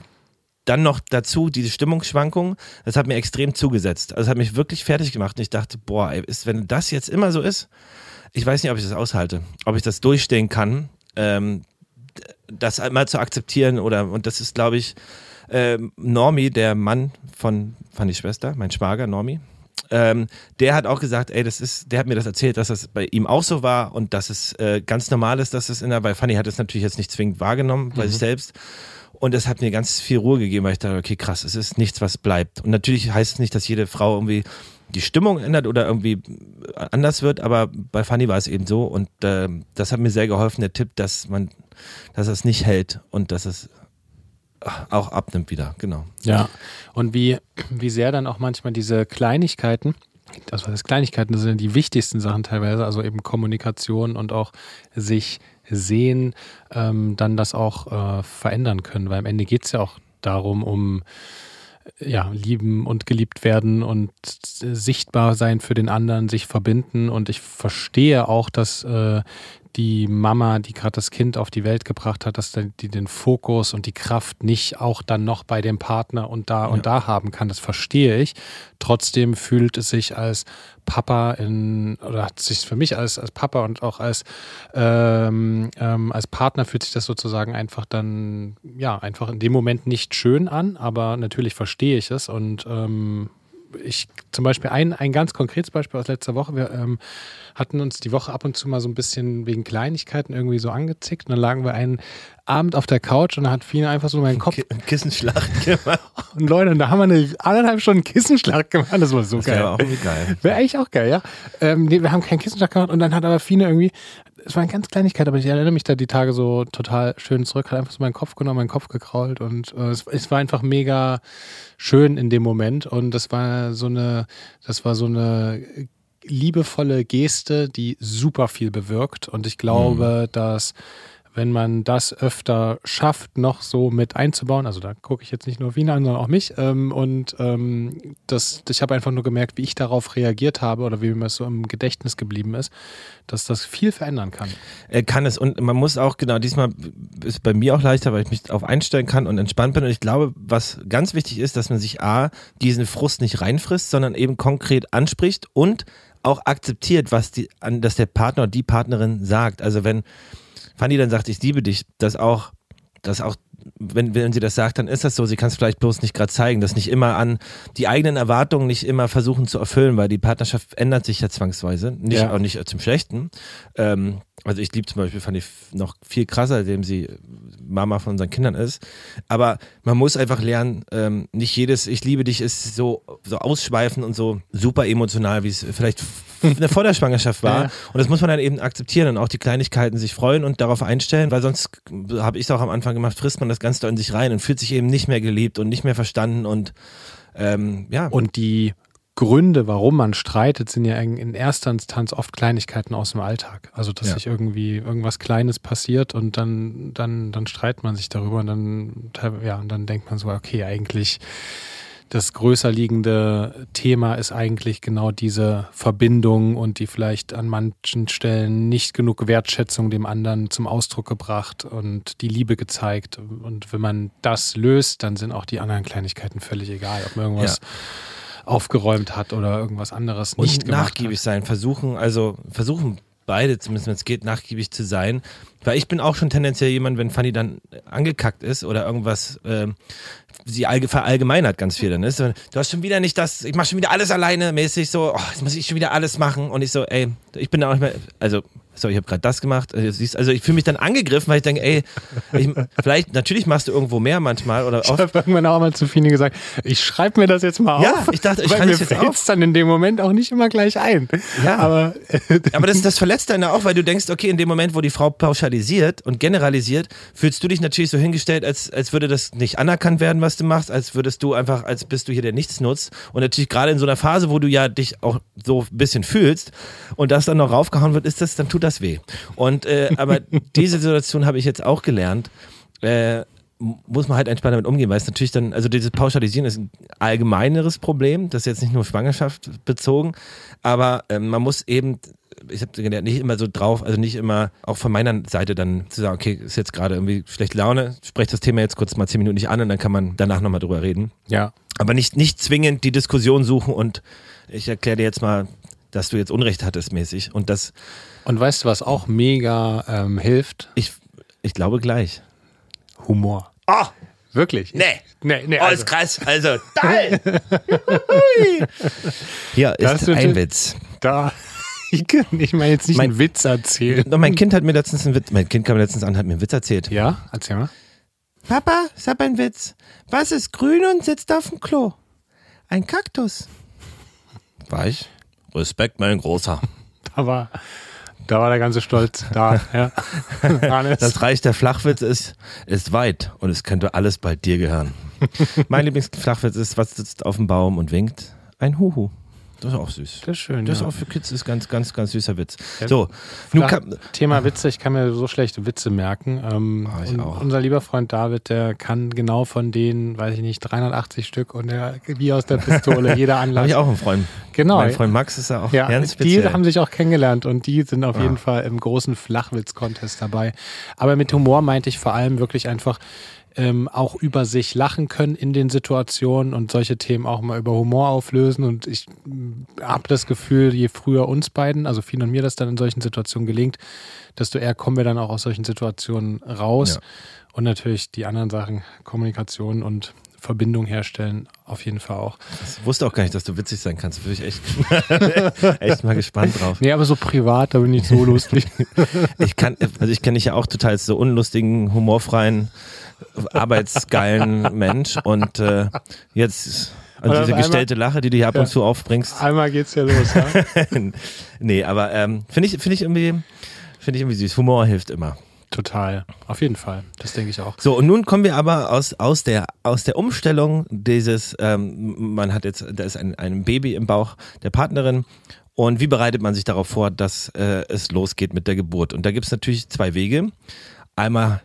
dann noch dazu diese Stimmungsschwankungen, das hat mir extrem zugesetzt. Also das hat mich wirklich fertig gemacht und ich dachte, boah, ey, ist, wenn das jetzt immer so ist, ich weiß nicht, ob ich das aushalte, ob ich das durchstehen kann, ähm, das einmal zu akzeptieren oder, und das ist, glaube ich, äh, Normi, der Mann von Fanny Schwester, mein Schwager Normi, ähm, der hat auch gesagt, ey, das ist, der hat mir das erzählt, dass das bei ihm auch so war und dass es äh, ganz normal ist, dass es in der, weil Fanny hat es natürlich jetzt nicht zwingend wahrgenommen bei mhm. sich selbst und es hat mir ganz viel Ruhe gegeben, weil ich dachte, okay, krass, es ist nichts, was bleibt. Und natürlich heißt es nicht, dass jede Frau irgendwie die Stimmung ändert oder irgendwie anders wird, aber bei Fanny war es eben so und äh, das hat mir sehr geholfen, der Tipp, dass man, dass es nicht hält und dass es auch abnimmt wieder, genau. Ja, und wie, wie sehr dann auch manchmal diese Kleinigkeiten, das was heißt Kleinigkeiten, das sind die wichtigsten Sachen teilweise, also eben Kommunikation und auch sich sehen, ähm, dann das auch äh, verändern können. Weil am Ende geht es ja auch darum, um ja, lieben und geliebt werden und sichtbar sein für den anderen, sich verbinden. Und ich verstehe auch, dass äh, die Mama, die gerade das Kind auf die Welt gebracht hat, dass die den Fokus und die Kraft nicht auch dann noch bei dem Partner und da ja. und da haben kann. Das verstehe ich. Trotzdem fühlt es sich als Papa in, oder hat sich für mich als, als Papa und auch als, ähm, ähm, als Partner fühlt sich das sozusagen einfach dann, ja, einfach in dem Moment nicht schön an, aber natürlich verstehe ich es und ähm, ich zum Beispiel ein, ein ganz konkretes Beispiel aus letzter Woche. Wir ähm, hatten uns die Woche ab und zu mal so ein bisschen wegen Kleinigkeiten irgendwie so angezickt. Und dann lagen wir einen Abend auf der Couch und dann hat Fina einfach so meinen Kopf. Kissenschlag (laughs) gemacht. Und Leute, da haben wir eine anderthalb Stunden Kissenschlag gemacht. Das war so das geil. Wäre auch geil. Wäre eigentlich auch geil, ja. Ähm, nee, wir haben keinen Kissenschlag gemacht und dann hat aber Fina irgendwie, es war eine ganz Kleinigkeit, aber ich erinnere mich da die Tage so total schön zurück, hat einfach so meinen Kopf genommen, meinen Kopf gekrault und äh, es, es, war einfach mega schön in dem Moment und das war so eine, das war so eine liebevolle Geste, die super viel bewirkt und ich glaube, mhm. dass wenn man das öfter schafft, noch so mit einzubauen, also da gucke ich jetzt nicht nur Wiener an, sondern auch mich. Ähm, und ähm, das, ich habe einfach nur gemerkt, wie ich darauf reagiert habe oder wie mir es so im Gedächtnis geblieben ist, dass das viel verändern kann. Er kann es und man muss auch, genau, diesmal ist bei mir auch leichter, weil ich mich darauf einstellen kann und entspannt bin. Und ich glaube, was ganz wichtig ist, dass man sich A, diesen Frust nicht reinfrisst, sondern eben konkret anspricht und auch akzeptiert, was die, dass der Partner oder die Partnerin sagt. Also wenn Fanny dann sagt, ich liebe dich, dass auch, dass auch wenn, wenn sie das sagt, dann ist das so. Sie kann es vielleicht bloß nicht gerade zeigen, das nicht immer an die eigenen Erwartungen nicht immer versuchen zu erfüllen, weil die Partnerschaft ändert sich ja zwangsweise, nicht ja. auch nicht zum Schlechten. Ähm, also ich liebe zum Beispiel, fand ich noch viel krasser, indem sie Mama von unseren Kindern ist. Aber man muss einfach lernen, ähm, nicht jedes Ich liebe dich ist so, so ausschweifend und so super emotional, wie es vielleicht (laughs) eine Vorderschwangerschaft war. Ja. Und das muss man dann eben akzeptieren und auch die Kleinigkeiten sich freuen und darauf einstellen, weil sonst habe ich es auch am Anfang gemacht, frisst man das Ganze in sich rein und fühlt sich eben nicht mehr geliebt und nicht mehr verstanden und ähm, ja. Und die Gründe, warum man streitet, sind ja in erster Instanz oft Kleinigkeiten aus dem Alltag. Also, dass Ja. sich irgendwie irgendwas Kleines passiert und dann, dann, dann streitet man sich darüber und dann, ja, und dann denkt man so, okay, eigentlich das größer liegende Thema ist eigentlich genau diese Verbindung und die vielleicht an manchen Stellen nicht genug Wertschätzung dem anderen zum Ausdruck gebracht und die Liebe gezeigt. Und wenn man das löst, dann sind auch die anderen Kleinigkeiten völlig egal, ob man irgendwas aufgeräumt hat oder irgendwas anderes nicht und gemacht nachgiebig hat. sein. Versuchen, also versuchen beide, zumindest wenn es geht, nachgiebig zu sein. Weil ich bin auch schon tendenziell jemand, wenn Fanny dann angekackt ist oder irgendwas, ähm, sie allge verallgemeinert ganz viel dann ist. Du hast schon wieder nicht das, ich mach schon wieder alles alleine, mäßig so, oh, jetzt muss ich schon wieder alles machen. Und ich so, ey, ich bin da auch nicht mehr, also, so, ich habe gerade das gemacht. Also, siehst- Also ich fühle mich dann angegriffen, weil ich denke, ey, ich, vielleicht, natürlich machst du irgendwo mehr manchmal oder Ich habe irgendwann auch mal zu Fini gesagt, ich schreibe mir das jetzt mal Ja, auf. ich dachte, ich schreibe mir das jetzt auf. dann in dem Moment auch nicht immer gleich ein. Ja. Aber Aber das, das verletzt ja auch, weil du denkst, okay, in dem Moment, wo die Frau pauschalisiert und generalisiert, fühlst du dich natürlich so hingestellt, als, als würde das nicht anerkannt werden, was du machst, als würdest du einfach, als bist du hier der nichts nutzt. Und natürlich gerade in so einer Phase, wo du ja dich auch so ein bisschen fühlst und das dann noch raufgehauen wird, ist das, dann tut das weh. Und äh, aber (laughs) diese Situation habe ich jetzt auch gelernt. Äh, muss man halt entspannt damit umgehen, weil es natürlich dann, also dieses Pauschalisieren ist ein allgemeineres Problem, das ist jetzt nicht nur Schwangerschaft bezogen, aber ähm, man muss eben, ich habe gelernt, nicht immer so drauf, also nicht immer auch von meiner Seite dann zu sagen, okay, ist jetzt gerade irgendwie schlechte Laune, spreche das Thema jetzt kurz mal zehn Minuten nicht an und dann kann man danach nochmal drüber reden. ja, Aber nicht, nicht zwingend die Diskussion suchen und ich erkläre dir jetzt mal, dass du jetzt Unrecht hattest mäßig und das, Und weißt du, was auch mega ähm, hilft? ich, ich glaube gleich. Humor. Oh, Wirklich? nee. Nee, nee, Oh, also, ist krass. Also, (laughs) geil. Hier Das ist ein Witz. da. (laughs) Ich kann ich meine jetzt nicht Mein- einen Witz erzählen. Doch, Mein Kind hat mir letztens einen Witz, mein Kind kam mir letztens an, hat mir einen Witz erzählt. Ja, erzähl mal. Papa, ich hab einen Witz. Was ist grün und sitzt auf dem Klo? Ein Kaktus. War ich? Respekt, mein Großer. Da war, da war der ganze Stolz da. Ja. (laughs) Das Reich der Flachwitz ist, ist weit und es könnte alles bald dir gehören. mein (laughs) Lieblingsflachwitz ist, was sitzt auf dem Baum und winkt? Ein Huhu. Das ist auch süß. Das ist schön. Das ist ja. auch für Kids ist ganz, ganz, ganz süßer Witz. Ja. So, nun kam, Thema Witze, ich kann mir so schlechte Witze merken. Ähm, Ah, ich auch. Unser lieber Freund David, der kann genau von denen, weiß ich nicht, 380 Stück und der wie aus der Pistole, jeder (laughs) Anlass. habe ich auch einen Freund. Genau. Mein Freund Max ist ja auch Ja, ganz die speziell. haben sich auch kennengelernt und die sind auf Ah. jeden Fall im großen Flachwitz-Contest dabei. Aber mit Humor meinte ich vor allem wirklich einfach ähm, auch über sich lachen können in den Situationen und solche Themen auch mal über Humor auflösen. Und ich habe das Gefühl, je früher uns beiden, also Fien und mir das dann in solchen Situationen gelingt, desto eher kommen wir dann auch aus solchen Situationen raus. Ja. Und natürlich die anderen Sachen, Kommunikation und Verbindung herstellen, auf jeden Fall auch. Ich wusste auch gar nicht, dass du witzig sein kannst. Bin ich echt, (laughs) echt mal gespannt drauf. Nee, aber so privat, da bin ich so lustig. Ich kann, also ich kenne dich ja auch total so unlustigen, humorfreien, arbeitsgeilen Mensch und äh, jetzt Und also diese einmal- gestellte Lache, die du hier ab Ja. und zu aufbringst. Einmal geht's ja los, ja? (laughs) nee, aber ähm, finde ich, finde ich irgendwie, finde ich irgendwie süß. Humor hilft immer. Total. Auf jeden Fall. Das denke ich auch. So, und nun kommen wir aber aus, aus, der, aus der Umstellung dieses, ähm, man hat jetzt, da ist ein, ein Baby im Bauch der Partnerin und wie bereitet man sich darauf vor, dass äh, es losgeht mit der Geburt? Und da gibt es natürlich zwei Wege. Einmal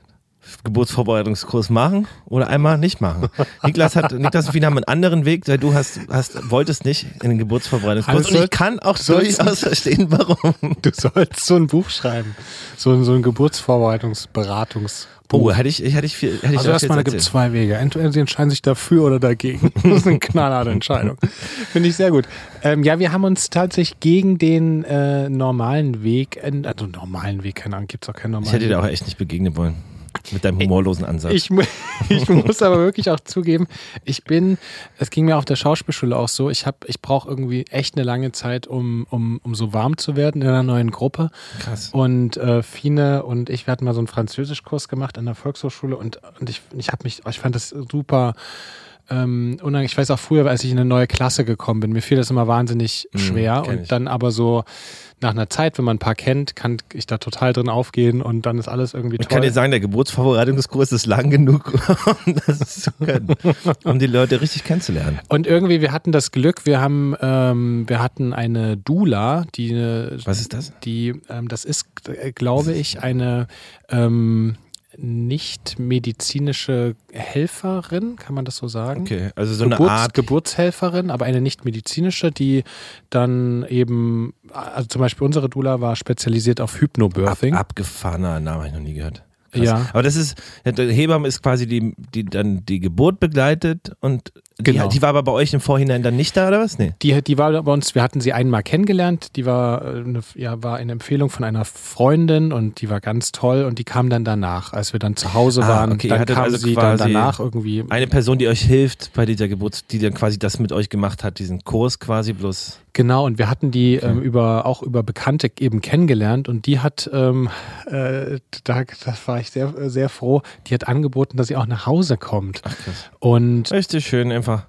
Geburtsvorbereitungskurs machen oder einmal nicht machen. (laughs) Niklas hat, Niklas und Fien haben einen anderen Weg, weil du hast, hast, wolltest nicht in den Geburtsvorbereitungskurs. Also und ich kann auch durchaus verstehen, warum. Du sollst so ein Buch schreiben. So, ein- so ein Geburtsvorbereitungsberatungsbuch. Oh, hätte ich, hätte ich viel, hätte ich also erstmal, da gibt es zwei Wege. Entweder sie entscheiden sich dafür oder dagegen. (laughs) Das ist eine knallharte Entscheidung. Finde ich sehr gut. Ähm, ja, wir haben uns tatsächlich gegen den äh, normalen Weg, äh, also normalen Weg, keine Ahnung, gibt es auch keinen normalen Ich hätte dir Weg. auch echt nicht begegnen wollen. Mit deinem humorlosen Ansatz. Ich, (laughs) ich muss aber wirklich auch zugeben, ich bin, es ging mir auf der Schauspielschule auch so, ich ich brauche irgendwie echt eine lange Zeit, um, um, um so warm zu werden in einer neuen Gruppe. Krass. Und äh, Fine und ich, wir hatten mal so einen Französischkurs gemacht an der Volkshochschule und, und ich, ich habe mich, ich fand das super ähm, ich weiß auch früher, als ich in eine neue Klasse gekommen bin, mir fiel das immer wahnsinnig Mhm, schwer ich. und dann aber so nach einer Zeit, wenn man ein paar kennt, kann ich da total drin aufgehen und dann ist alles irgendwie Ich toll. kann dir sagen, der Geburtsvorbereitungskurs ist lang genug, (laughs) um das zu können, um die Leute richtig kennenzulernen. und irgendwie, wir hatten das Glück, wir haben, ähm, wir hatten eine Dula, die, eine- Was ist das? die, ähm, das ist, äh, glaube ich, eine ähm, nicht medizinische Helferin, kann man das so sagen? Okay, also so eine Geburts Art. Geburtshelferin, aber eine nicht medizinische, die dann eben, also zum Beispiel unsere Dula war spezialisiert auf Ab, Hypnobirthing. abgefahrener Name habe ich noch nie gehört. Krass. Ja. Aber das ist, Hebamme ist quasi die, die dann die Geburt begleitet und Genau. die, die war aber bei euch im Vorhinein dann nicht da oder was? Nee. Die, die war bei uns, wir hatten sie einmal kennengelernt, die war, äh, eine, ja, war eine Empfehlung von einer Freundin und die war ganz toll und die kam dann danach, als wir dann zu Hause Ah, waren. okay, ihr dann kam also sie dann danach irgendwie. Eine Person, die euch hilft bei dieser Geburt, die dann quasi das mit euch gemacht hat, diesen Kurs quasi bloß. Genau, und wir hatten die ähm, über auch über Bekannte eben kennengelernt und die hat, ähm, äh, da, da war ich sehr, sehr froh, die hat angeboten, dass sie auch nach Hause kommt. Ach krass. Und Richtig schön einfach.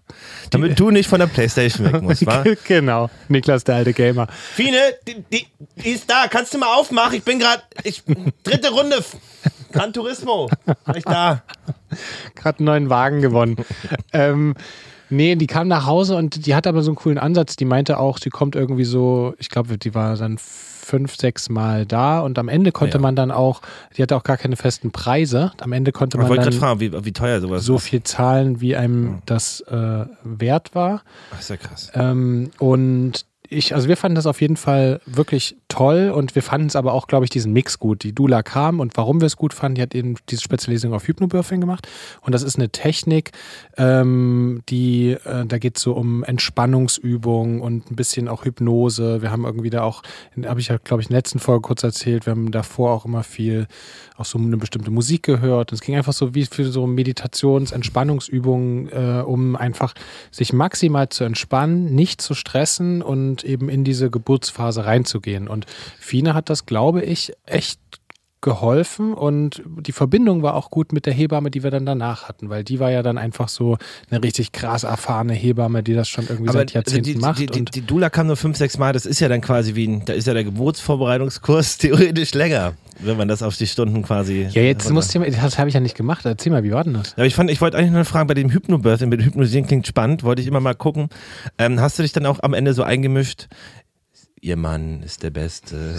Damit du nicht von der Playstation weg musst, (laughs) wa? genau, Niklas, der alte Gamer. Fine, die, die, die ist da. Kannst du mal aufmachen? Ich bin gerade, ich, dritte Runde. Gran Turismo. Bin ich da. (laughs) Gerade einen neuen Wagen gewonnen. (laughs) ähm, nee, die kam nach Hause und die hat aber so einen coolen Ansatz. Die meinte auch, sie kommt irgendwie so, ich glaube, die war dann fünf, sechs Mal da und am Ende konnte Ja. man dann auch, die hatte auch gar keine festen Preise. Am Ende konnte man dann fragen, wie, wie teuer sowas so viel zahlen, wie einem das äh, wert war. Ach, ist ja krass. Ähm, und ich, also wir fanden das auf jeden Fall wirklich toll und wir fanden es aber auch, glaube ich, diesen Mix gut. Die Dula kam und warum wir es gut fanden, die hat eben diese Spezialisierung auf Hypnobirthing gemacht und das ist eine Technik, ähm, die, äh, da geht es so um Entspannungsübungen und ein bisschen auch Hypnose. Wir haben irgendwie da auch, habe ich ja, glaube ich, in der letzten Folge kurz erzählt, wir haben davor auch immer viel, auch so eine bestimmte Musik gehört. Und es ging einfach so wie für so Meditations-, Entspannungsübungen, äh, um einfach sich maximal zu entspannen, nicht zu stressen und eben in diese Geburtsphase reinzugehen. Und Fine hat das, glaube ich, echt geholfen und die Verbindung war auch gut mit der Hebamme, die wir dann danach hatten, weil die war ja dann einfach so eine richtig krass erfahrene Hebamme, die das schon irgendwie seit Jahrzehnten die, macht. die, die, die Dula kam nur fünf, sechs Mal. Das ist ja dann quasi wie ein, da ist ja der Geburtsvorbereitungskurs (laughs) theoretisch länger, wenn man das auf die Stunden quasi. ja, jetzt runter- musst du, das habe ich ja nicht gemacht. Erzähl mal, wie war denn das? Aber ich fand, ich wollte eigentlich nur fragen, bei dem Hypnobirthing, mit dem Hypnosieren klingt spannend, wollte ich immer mal gucken. Ähm, hast du dich dann auch am Ende so eingemischt? Ihr Mann ist der Beste.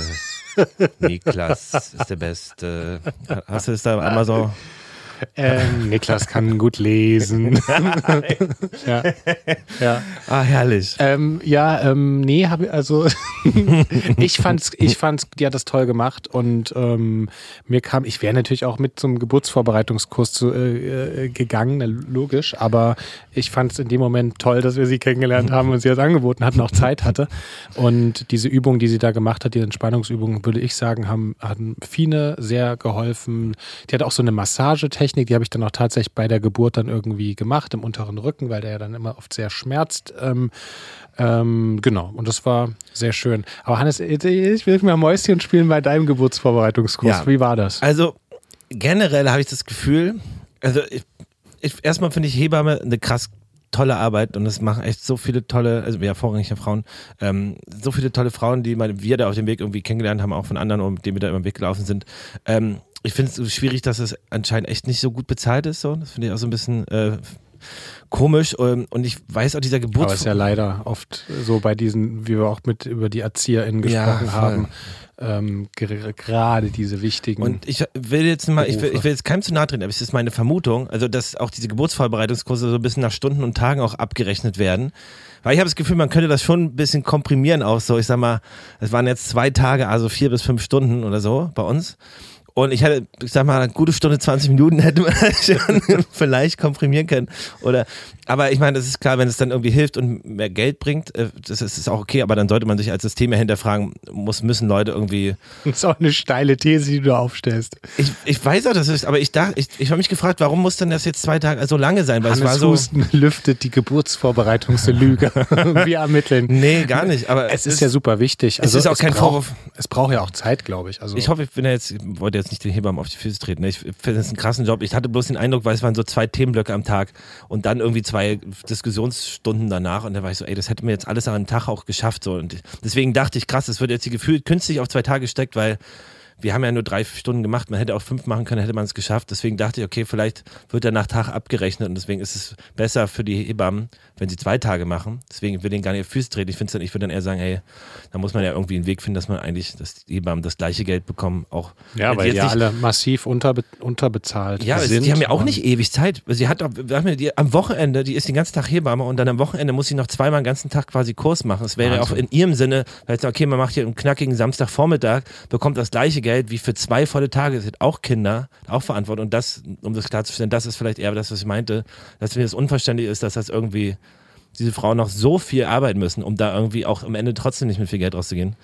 (laughs) Niklas ist der Beste. Hast du es da einmal so? Ähm, (laughs) Niklas kann gut lesen. (laughs) ja. ja. Ah, herrlich. Ähm, ja, ähm, nee, habe also (laughs) ich fand's, ich fand's, die hat das toll gemacht und ähm, mir kam, ich wäre natürlich auch mit zum Geburtsvorbereitungskurs zu, äh, äh, gegangen, logisch, aber ich fand es in dem Moment toll, dass wir sie kennengelernt haben und sie das angeboten hatten, auch Zeit hatte und diese Übung, die sie da gemacht hat, die Entspannungsübungen, würde ich sagen, haben, haben Fine sehr geholfen. Die hat auch so eine Massagetechnik, die habe ich dann auch tatsächlich bei der Geburt dann irgendwie gemacht, im unteren Rücken, weil der ja dann immer oft sehr schmerzt. Ähm, ähm, genau, und das war sehr schön. Aber Hannes, ich will mal Mäuschen spielen bei deinem Geburtsvorbereitungskurs. Ja. Wie war das? Also generell habe ich das Gefühl, also ich, ich, erstmal finde ich Hebamme eine krass tolle Arbeit und es machen echt so viele tolle, also ja, vorrangige Frauen, ähm, so viele tolle Frauen, die mal, wir da auf dem Weg irgendwie kennengelernt haben, auch von anderen, und mit denen wir da immer im Weg gelaufen sind. Ähm, ich finde es so schwierig, dass es anscheinend echt nicht so gut bezahlt ist. So. Das finde ich auch so ein bisschen äh, komisch. Ähm, und ich weiß auch, dieser Aber Geburts... es ist ja leider oft so bei diesen, wie wir auch mit über die ErzieherInnen Ja, gesprochen voll. haben, ähm, ger- gerade diese wichtigen. Und ich will jetzt mal, ich will, ich will jetzt keinem zu nahe treten, aber es ist meine Vermutung, also dass auch diese Geburtsvorbereitungskurse so ein bisschen nach Stunden und Tagen auch abgerechnet werden. Weil ich habe das Gefühl, man könnte das schon ein bisschen komprimieren auch so. Ich sag mal, es waren jetzt zwei Tage, also vier bis fünf Stunden oder so bei uns. Und ich hatte, ich sag mal, eine gute Stunde, 20 Minuten hätte man (laughs) schon vielleicht komprimieren können. Oder, aber ich meine, das ist klar, wenn es dann irgendwie hilft und mehr Geld bringt, äh, das ist, ist auch okay, aber dann sollte man sich als System ja hinterfragen, muss, müssen Leute irgendwie (laughs) das ist auch eine steile These, die du aufstellst. ich, ich weiß auch, das ist, aber ich dachte, ich, ich habe mich gefragt, warum muss denn das jetzt zwei Tage so lange sein? Weil es war Hannes so. Husten (laughs) lüftet die Geburtsvorbereitungslüge. (laughs) Wir ermitteln. Nee, gar nicht. Aber Es ist ja super wichtig. Also ist auch es kein Vorwurf. Es braucht ja auch Zeit, glaube ich. Also Ich hoffe, ich bin ja jetzt, wollte jetzt nicht den Hebammen auf die Füße treten. Ne? Ich finde das einen krassen Job. Ich hatte bloß den Eindruck, weil es waren so zwei Themenblöcke am Tag und dann irgendwie zwei Diskussionsstunden danach und da war ich so, ey, das hätte mir jetzt alles an einem Tag auch geschafft. So. Und deswegen dachte ich, krass, das wird jetzt hier gefühlt künstlich auf zwei Tage gesteckt, weil wir haben ja nur drei Stunden gemacht, man hätte auch fünf machen können, hätte man es geschafft. Deswegen dachte ich, okay, vielleicht wird er nach Tag abgerechnet und deswegen ist es besser für die Hebammen, wenn sie zwei Tage machen. Deswegen will ich gar nicht auf Füße treten. Ich finde dann, ich würde dann eher sagen, hey, da muss man ja irgendwie einen Weg finden, dass man eigentlich, dass die Hebammen das gleiche Geld bekommen, auch. Ja, weil die ja alle massiv unterbe unterbezahlt ja, sind. die haben ja auch nicht ewig Zeit. Sie hat auch, die, am Wochenende, die ist den ganzen Tag Hebamme und dann am Wochenende muss sie noch zweimal den ganzen Tag quasi Kurs machen. Es wäre ja auch in ihrem Sinne, okay, man macht hier einen knackigen Samstagvormittag, bekommt das gleiche Geld wie für zwei volle Tage sind auch Kinder, auch verantwortlich. Und das, um das klarzustellen, das ist vielleicht eher das, was ich meinte, dass mir das unverständlich ist, dass das irgendwie diese Frauen noch so viel arbeiten müssen, um da irgendwie auch am Ende trotzdem nicht mit viel Geld rauszugehen.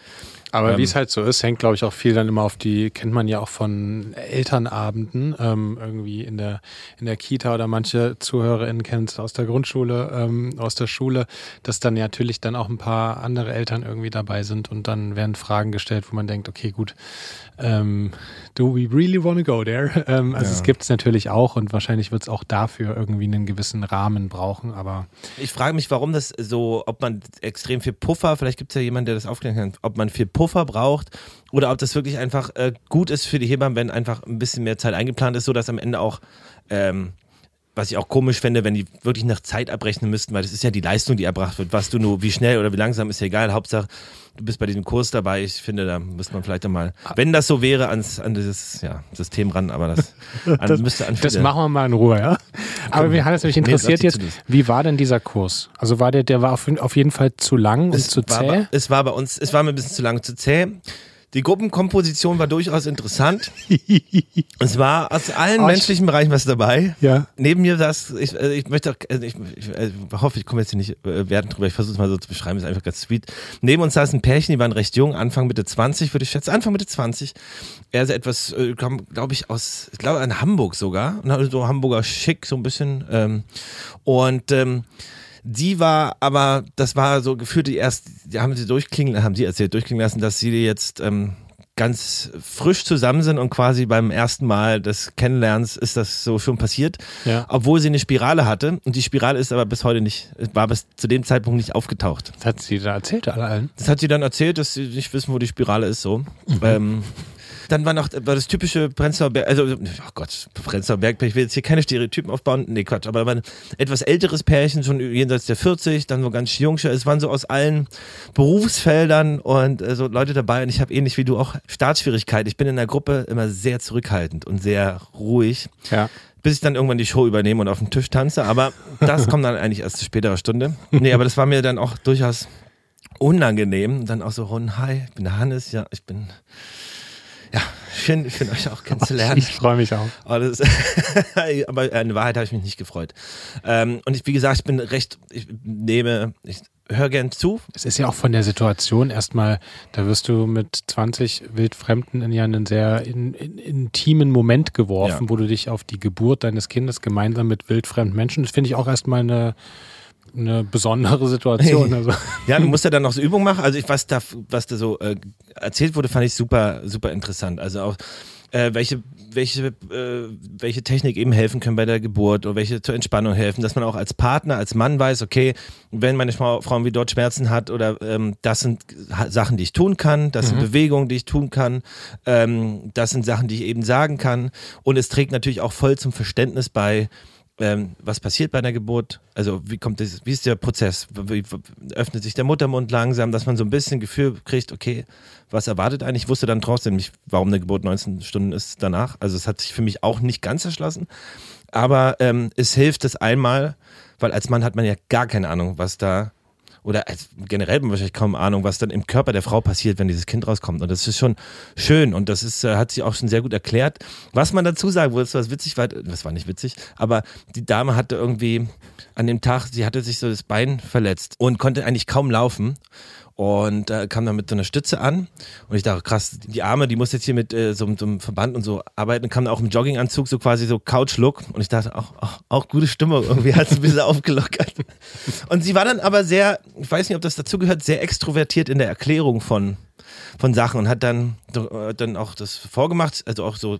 Aber ähm, wie es halt so ist, hängt, glaube ich, auch viel dann immer auf die, kennt man ja auch von Elternabenden, ähm, irgendwie in der, in der Kita oder manche ZuhörerInnen kennen es aus der Grundschule, ähm, aus der Schule, dass dann natürlich dann auch ein paar andere Eltern irgendwie dabei sind und dann werden Fragen gestellt, wo man denkt, okay, gut, ähm, do we really want to go there? (laughs) Ähm, also ja. es gibt es natürlich auch und wahrscheinlich wird es auch dafür irgendwie einen gewissen Rahmen brauchen, aber. Ich frage mich, warum das so, ob man extrem viel Puffer, vielleicht gibt es ja jemanden, der das aufklären kann, ob man viel Puffer braucht oder ob das wirklich einfach äh, gut ist für die Hebammen, wenn einfach ein bisschen mehr Zeit eingeplant ist, sodass am Ende auch ähm, was ich auch komisch fände, wenn die wirklich nach Zeit abrechnen müssten, weil das ist ja die Leistung, die erbracht wird. Was du nur, wie schnell oder wie langsam, ist ja egal. Hauptsache, du bist bei diesem Kurs dabei. Ich finde, da müsste man vielleicht einmal, wenn das so wäre, ans, an dieses ja, System ran, aber das, (laughs) an, das müsste an Das machen wir mal in Ruhe, ja. Aber mir hat es mich interessiert jetzt, wie war denn dieser Kurs? Also war der, der war auf, auf jeden Fall zu lang es und zu zäh? War, es war bei uns, es war mir ein bisschen zu lang zu zäh. Die Gruppenkomposition war durchaus interessant. (laughs) es war aus allen Arsch. menschlichen Bereichen was dabei. Ja. Neben mir das, ich, äh, ich möchte, also ich, ich, ich, äh, hoffe, ich komme jetzt hier nicht äh, werten drüber. Ich versuche es mal so zu beschreiben, ist einfach ganz sweet. Neben uns saß ein Pärchen, die waren recht jung, Anfang Mitte 20, würde ich schätzen, Anfang Mitte 20. Er ist etwas, kam, glaube ich, aus, ich glaube, in Hamburg sogar. So Hamburger Schick, so ein bisschen. Ähm, und ähm, die war aber, das war so gefühlt die erst, die haben sie durchklingen, haben sie erzählt, durchklingen lassen, dass sie jetzt ähm, ganz frisch zusammen sind und quasi beim ersten Mal des Kennenlernens ist das so schon passiert, ja. obwohl sie eine Spirale hatte und die Spirale ist aber bis heute nicht, war bis zu dem Zeitpunkt nicht aufgetaucht. Das hat sie da erzählt alle allen? Das hat sie dann erzählt, dass sie nicht wissen, wo die Spirale ist so. Mhm. Ähm, dann war noch war das typische Prenzlauer Berg, also, oh Gott, Prenzlauer Berg, ich will jetzt hier keine Stereotypen aufbauen, nee, Quatsch, aber war ein etwas älteres Pärchen, schon jenseits der 40, dann so ganz jung, es waren so aus allen Berufsfeldern und äh, so Leute dabei und ich habe ähnlich wie du auch Startschwierigkeiten. Ich bin in der Gruppe immer sehr zurückhaltend und sehr ruhig. Ja bis ich dann irgendwann die Show übernehme und auf den Tisch tanze. Aber das kommt dann eigentlich erst zu späterer Stunde. Nee, aber das war mir dann auch durchaus unangenehm. Und dann auch so, oh, hi, ich bin der Hannes, ja, ich bin ja, schön, schön euch auch kennenzulernen. Ich freue mich auch. Oh, ist, (laughs) aber in Wahrheit habe ich mich nicht gefreut. Ähm, und ich, wie gesagt, ich bin recht, ich nehme, ich höre gern zu. Es ist ja auch von der Situation erstmal, da wirst du mit 20 Wildfremden in ja einen sehr in, in, intimen Moment geworfen, ja. wo du dich auf die Geburt deines Kindes gemeinsam mit wildfremden Menschen, das finde ich auch erstmal eine eine besondere Situation. (laughs) Also. ja, du musst ja dann noch so Übungen machen. Also ich, was da, was da so äh, erzählt wurde, fand ich super, super interessant. Also auch äh, welche, welche, äh, welche Technik eben helfen können bei der Geburt oder welche zur Entspannung helfen, dass man auch als Partner, als Mann weiß, okay, wenn meine Frau, Frau wie dort Schmerzen hat oder ähm, das sind Sachen, die ich tun kann, das mhm. sind Bewegungen, die ich tun kann, ähm, das sind Sachen, die ich eben sagen kann und es trägt natürlich auch voll zum Verständnis bei, ähm, was passiert bei einer Geburt? Also wie kommt das, wie ist der Prozess? Wie öffnet sich der Muttermund langsam, dass man so ein bisschen Gefühl kriegt, okay, was erwartet eigentlich? Ich wusste dann trotzdem nicht, warum eine Geburt 19 Stunden ist danach. Also es hat sich für mich auch nicht ganz erschlossen. Aber ähm, es hilft es einmal, weil als Mann hat man ja gar keine Ahnung, was da oder generell wahrscheinlich kaum Ahnung, was dann im Körper der Frau passiert, wenn dieses Kind rauskommt. Und das ist schon schön und das ist, äh, hat sie auch schon sehr gut erklärt. Was man dazu sagen wollte, was witzig war, das war nicht witzig, aber die Dame hatte irgendwie an dem Tag, sie hatte sich so das Bein verletzt und konnte eigentlich kaum laufen und äh, kam dann mit so einer Stütze an. Und ich dachte, krass, die Arme, die muss jetzt hier mit äh, so, so, einem Verband und so arbeiten. Und kam dann auch im Jogginganzug so quasi so Couch-Look. Und ich dachte, auch, auch, auch gute Stimmung, irgendwie hat sie ein bisschen (laughs) aufgelockert. Und sie war dann aber sehr, ich weiß nicht, ob das dazu gehört, sehr extrovertiert in der Erklärung von von Sachen und hat dann, äh, dann auch das vorgemacht, also auch so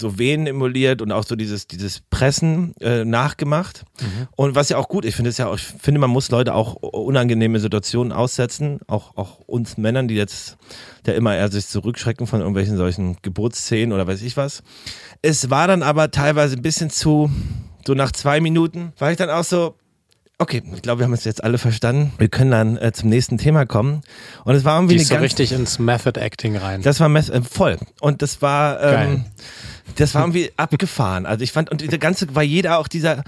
so Venen emuliert und auch so dieses, dieses Pressen äh, nachgemacht. Mhm. Und was ja auch gut, ich finde es ja auch, ich finde, man muss Leute auch unangenehme Situationen aussetzen, auch, auch uns Männern, die jetzt der immer eher sich zurückschrecken von irgendwelchen solchen Geburtsszenen oder weiß ich was. Es war dann aber teilweise ein bisschen zu, so nach zwei Minuten, war ich dann auch so, Okay, ich glaube, wir haben es jetzt alle verstanden. Wir können dann äh, zum nächsten Thema kommen. Und es war irgendwie Gehst eine so richtig ins Method Acting rein. Das war äh, voll. Und das war ähm, das war irgendwie (laughs) abgefahren. Also ich fand, und der ganze, war jeder auch dieser,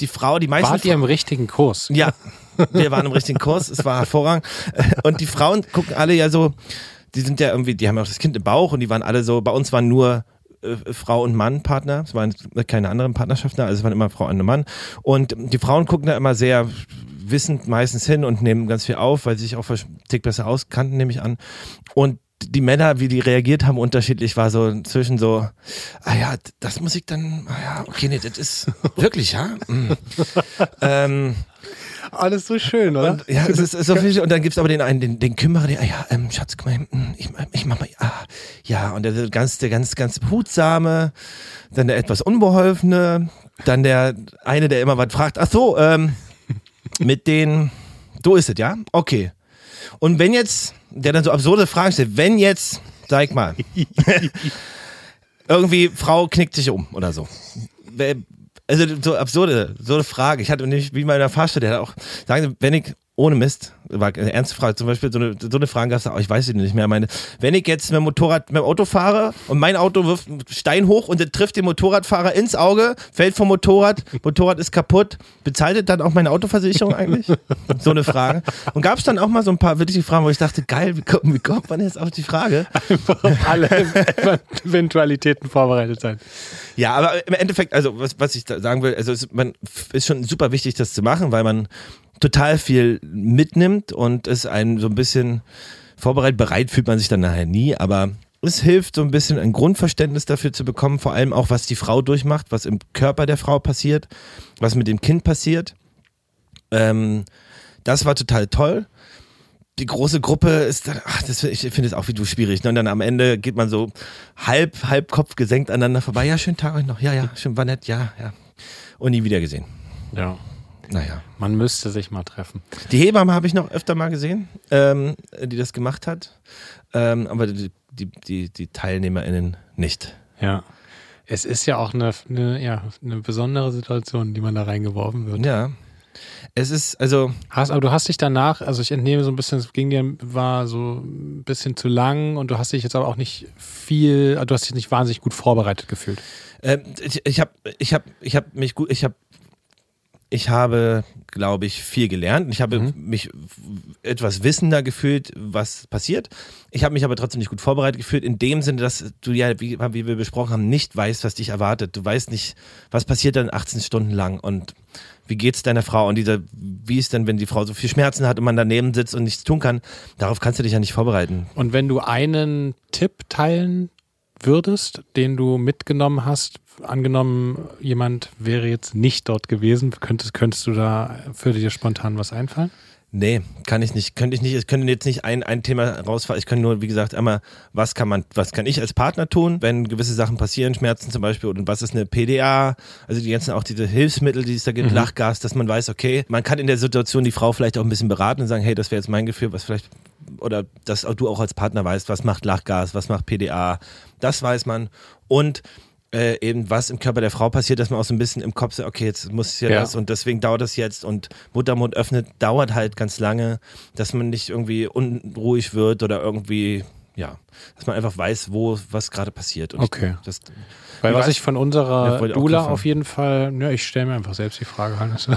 die Frau, die meisten. Wart ihr im richtigen Kurs? Ja, wir waren im richtigen Kurs, es war hervorragend. (laughs) Und die Frauen gucken alle ja so, die sind ja irgendwie, die haben ja auch das Kind im Bauch und die waren alle so, bei uns waren nur äh, Frau und Mann Partner, es waren keine anderen Partnerschaften, also es waren immer Frau und Mann. Und die Frauen gucken da immer sehr wissend meistens hin und nehmen ganz viel auf, weil sie sich auch Tick besser auskannten, nehme ich an. Und die Männer, wie die reagiert haben, unterschiedlich war so zwischen so, ah ja, das muss ich dann, ah ja, okay, nee, das ist (laughs) wirklich, ja. Mm. ähm, alles so schön, oder? Und, ja, es ist, so viel, und dann gibt es aber den einen, den, den Kümmerer, der, ah ja, ähm, Schatz, guck mal, mm, ich, ich mach mal, ah, ja, und der ganz, der ganz, ganz behutsame, dann der etwas unbeholfene, dann der eine, der immer was fragt, ach so, ähm, mit den, so ist es, ja? Okay. Und wenn jetzt, der dann so absurde Fragen stellt, wenn jetzt, sag mal, (laughs) (laughs) irgendwie Frau knickt sich um oder so. Also so absurde, so eine Frage. Ich hatte nämlich, wie meiner Fahrstelle, der hat auch, sagen, wenn ich ohne Mist, war eine ernste Frage, zum Beispiel so eine, so eine Frage gab es, ich weiß sie nicht mehr, meine, wenn ich jetzt mit dem Motorrad, mit dem Auto fahre und mein Auto wirft einen Stein hoch und der trifft den Motorradfahrer ins Auge, fällt vom Motorrad, Motorrad ist kaputt, bezahlt dann auch meine Autoversicherung eigentlich? (laughs) so eine Frage. Und gab es dann auch mal so ein paar wirkliche Fragen, wo ich dachte, geil, wie kommt, wie kommt man jetzt auf die Frage? Einfach auf alle (laughs) Eventualitäten vorbereitet sein. Ja, aber im Endeffekt, also was, was ich da sagen will, also es man, ist schon super wichtig, das zu machen, weil man total viel mitnimmt und es einen so ein bisschen vorbereitet, bereit fühlt man sich dann nachher nie, aber es hilft so ein bisschen ein Grundverständnis dafür zu bekommen, vor allem auch, was die Frau durchmacht, was im Körper der Frau passiert, was mit dem Kind passiert. Ähm, das war total toll. Die große Gruppe ist dann, ach, das, ich finde es auch wie du schwierig. Ne? Und dann am Ende geht man so halb, halb Kopf gesenkt aneinander vorbei. Ja, schönen Tag euch noch. Ja, ja, schön, war nett. Ja, ja. Und nie wieder gesehen. Ja. Naja. Man müsste sich mal treffen. Die Hebamme habe ich noch öfter mal gesehen, ähm, die das gemacht hat. Ähm, aber die, die, die, die TeilnehmerInnen nicht. Ja. Es ist ja auch eine, eine, ja, eine besondere Situation, die man da reingeworfen wird. Ja. Es ist, also. Hast, aber du hast dich danach, also ich entnehme so ein bisschen, es ging dir, war so ein bisschen zu lang und du hast dich jetzt aber auch nicht viel, du hast dich nicht wahnsinnig gut vorbereitet gefühlt. Ähm, ich ich habe ich hab, ich hab mich gut, ich habe ich habe, glaube ich, viel gelernt. Ich habe mhm. mich etwas wissender gefühlt, was passiert. Ich habe mich aber trotzdem nicht gut vorbereitet gefühlt, in dem Sinne, dass du ja, wie, wie wir besprochen haben, nicht weißt, was dich erwartet. Du weißt nicht, was passiert dann 18 Stunden lang und wie geht es deiner Frau und dieser, wie ist denn, wenn die Frau so viel Schmerzen hat und man daneben sitzt und nichts tun kann, darauf kannst du dich ja nicht vorbereiten. Und wenn du einen Tipp teilen würdest, den du mitgenommen hast, angenommen, jemand wäre jetzt nicht dort gewesen, könntest, könntest du da, würde dir spontan was einfallen? Nee, kann ich nicht. Könnte ich nicht. Ich könnte jetzt nicht ein, ein Thema rausfahren. Ich kann nur, wie gesagt, einmal, was kann man, was kann ich als Partner tun, wenn gewisse Sachen passieren, Schmerzen zum Beispiel, und was ist eine PDA, also die ganzen auch diese Hilfsmittel, die es da gibt, mhm. Lachgas, dass man weiß, okay, man kann in der Situation die Frau vielleicht auch ein bisschen beraten und sagen, hey, das wäre jetzt mein Gefühl, was vielleicht, oder dass auch du auch als Partner weißt, was macht Lachgas, was macht PDA, das weiß man. Und äh, eben was im Körper der Frau passiert, dass man auch so ein bisschen im Kopf sagt, okay, jetzt muss ja, ja. das und deswegen dauert das jetzt und Muttermund öffnet, dauert halt ganz lange, dass man nicht irgendwie unruhig wird oder irgendwie ja, dass man einfach weiß, wo was gerade passiert. Und okay. Ich, das, Weil was ich von unserer ja, Dula auf jeden Fall, ja, ich stelle mir einfach selbst die Frage, Hannes.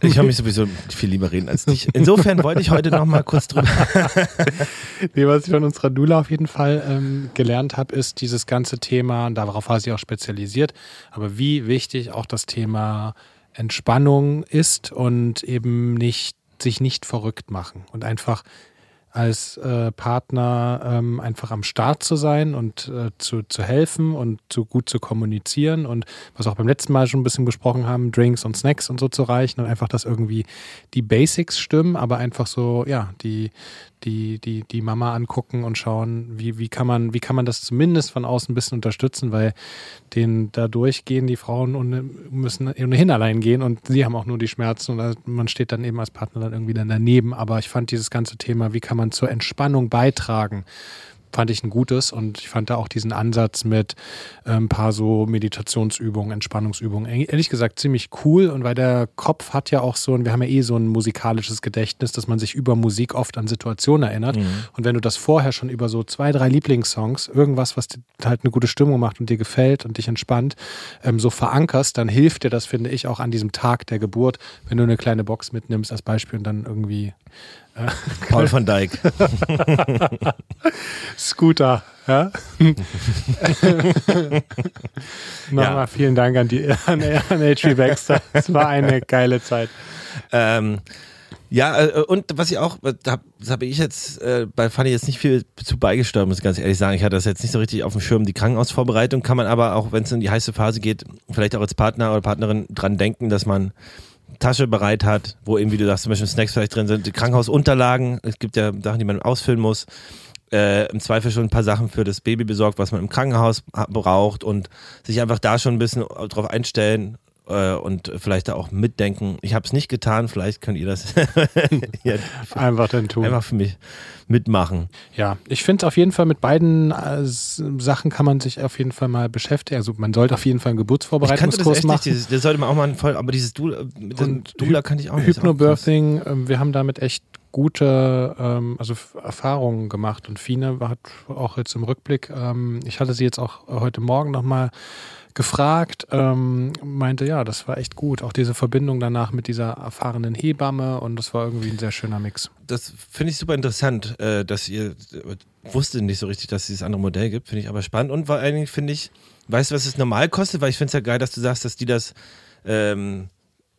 ich habe mich sowieso viel lieber reden als dich. Insofern wollte ich heute noch mal kurz drüber. (laughs) nee, was ich von unserer Dula auf jeden Fall ähm, gelernt habe, ist dieses ganze Thema, und darauf war sie auch spezialisiert, aber wie wichtig auch das Thema Entspannung ist und eben nicht sich nicht verrückt machen und einfach als äh, Partner ähm, einfach am Start zu sein und äh, zu, zu helfen und zu gut zu kommunizieren und was auch beim letzten Mal schon ein bisschen besprochen haben, Drinks und Snacks und so zu reichen und einfach, dass irgendwie die Basics stimmen, aber einfach so, ja, die, die, die, die Mama angucken und schauen, wie, wie, kann man, wie kann man das zumindest von außen ein bisschen unterstützen, weil den da durchgehen die Frauen müssen ohnehin allein gehen und sie haben auch nur die Schmerzen und man steht dann eben als Partner dann irgendwie dann daneben. Aber ich fand dieses ganze Thema, wie kann man zur Entspannung beitragen, fand ich ein gutes und ich fand da auch diesen Ansatz mit äh, ein paar so Meditationsübungen, Entspannungsübungen, ehrlich gesagt ziemlich cool und weil der Kopf hat ja auch so, und wir haben ja eh so ein musikalisches Gedächtnis, dass man sich über Musik oft an Situationen erinnert mhm. und wenn du das vorher schon über so zwei, drei Lieblingssongs, irgendwas, was dir halt eine gute Stimmung macht und dir gefällt und dich entspannt, ähm, so verankerst, dann hilft dir das, finde ich, auch an diesem Tag der Geburt, wenn du eine kleine Box mitnimmst als Beispiel und dann irgendwie (laughs) Paul van Dijk. (laughs) Scooter, ja. (laughs) Nochmal ja. vielen Dank an, die, an, an H.P. Baxter. Es war eine geile Zeit. Ähm, ja, äh, und was ich auch, das habe ich jetzt äh, bei Fanny jetzt nicht viel zu beigesteuert, muss ich ganz ehrlich sagen. Ich hatte das jetzt nicht so richtig auf dem Schirm. Die Krankenhausvorbereitung kann man aber auch, wenn es in die heiße Phase geht, vielleicht auch als Partner oder Partnerin dran denken, dass man Tasche bereit hat, wo eben, wie du sagst, zum Beispiel Snacks vielleicht drin sind, Krankenhausunterlagen, es gibt ja Sachen, die man ausfüllen muss, äh, im Zweifel schon ein paar Sachen für das Baby besorgt, was man im Krankenhaus braucht und sich einfach da schon ein bisschen drauf einstellen äh, und vielleicht da auch mitdenken. Ich habe es nicht getan, vielleicht könnt ihr das (laughs) einfach dann tun. Einfach für mich mitmachen. Ja, ich finde auf jeden Fall mit beiden äh, Sachen kann man sich auf jeden Fall mal beschäftigen. Also man sollte auf jeden Fall einen Geburtsvorbereitungskurs machen. Dieses, das sollte man auch mal voll, aber dieses Dula, mit und Dula kann ich auch nicht. Hypnobirthing, äh, wir haben damit echt gute ähm, also Erfahrungen gemacht und Fine hat auch jetzt im Rückblick, ähm, ich hatte sie jetzt auch heute Morgen nochmal gefragt, ähm, meinte, ja, das war echt gut. Auch diese Verbindung danach mit dieser erfahrenen Hebamme und das war irgendwie ein sehr schöner Mix. Das finde ich super interessant, äh, dass ihr äh, wusste nicht so richtig, dass es dieses andere Modell gibt, finde ich aber spannend und vor allen Dingen finde ich, weißt du, was es normal kostet? Weil ich finde es ja geil, dass du sagst, dass die das ähm,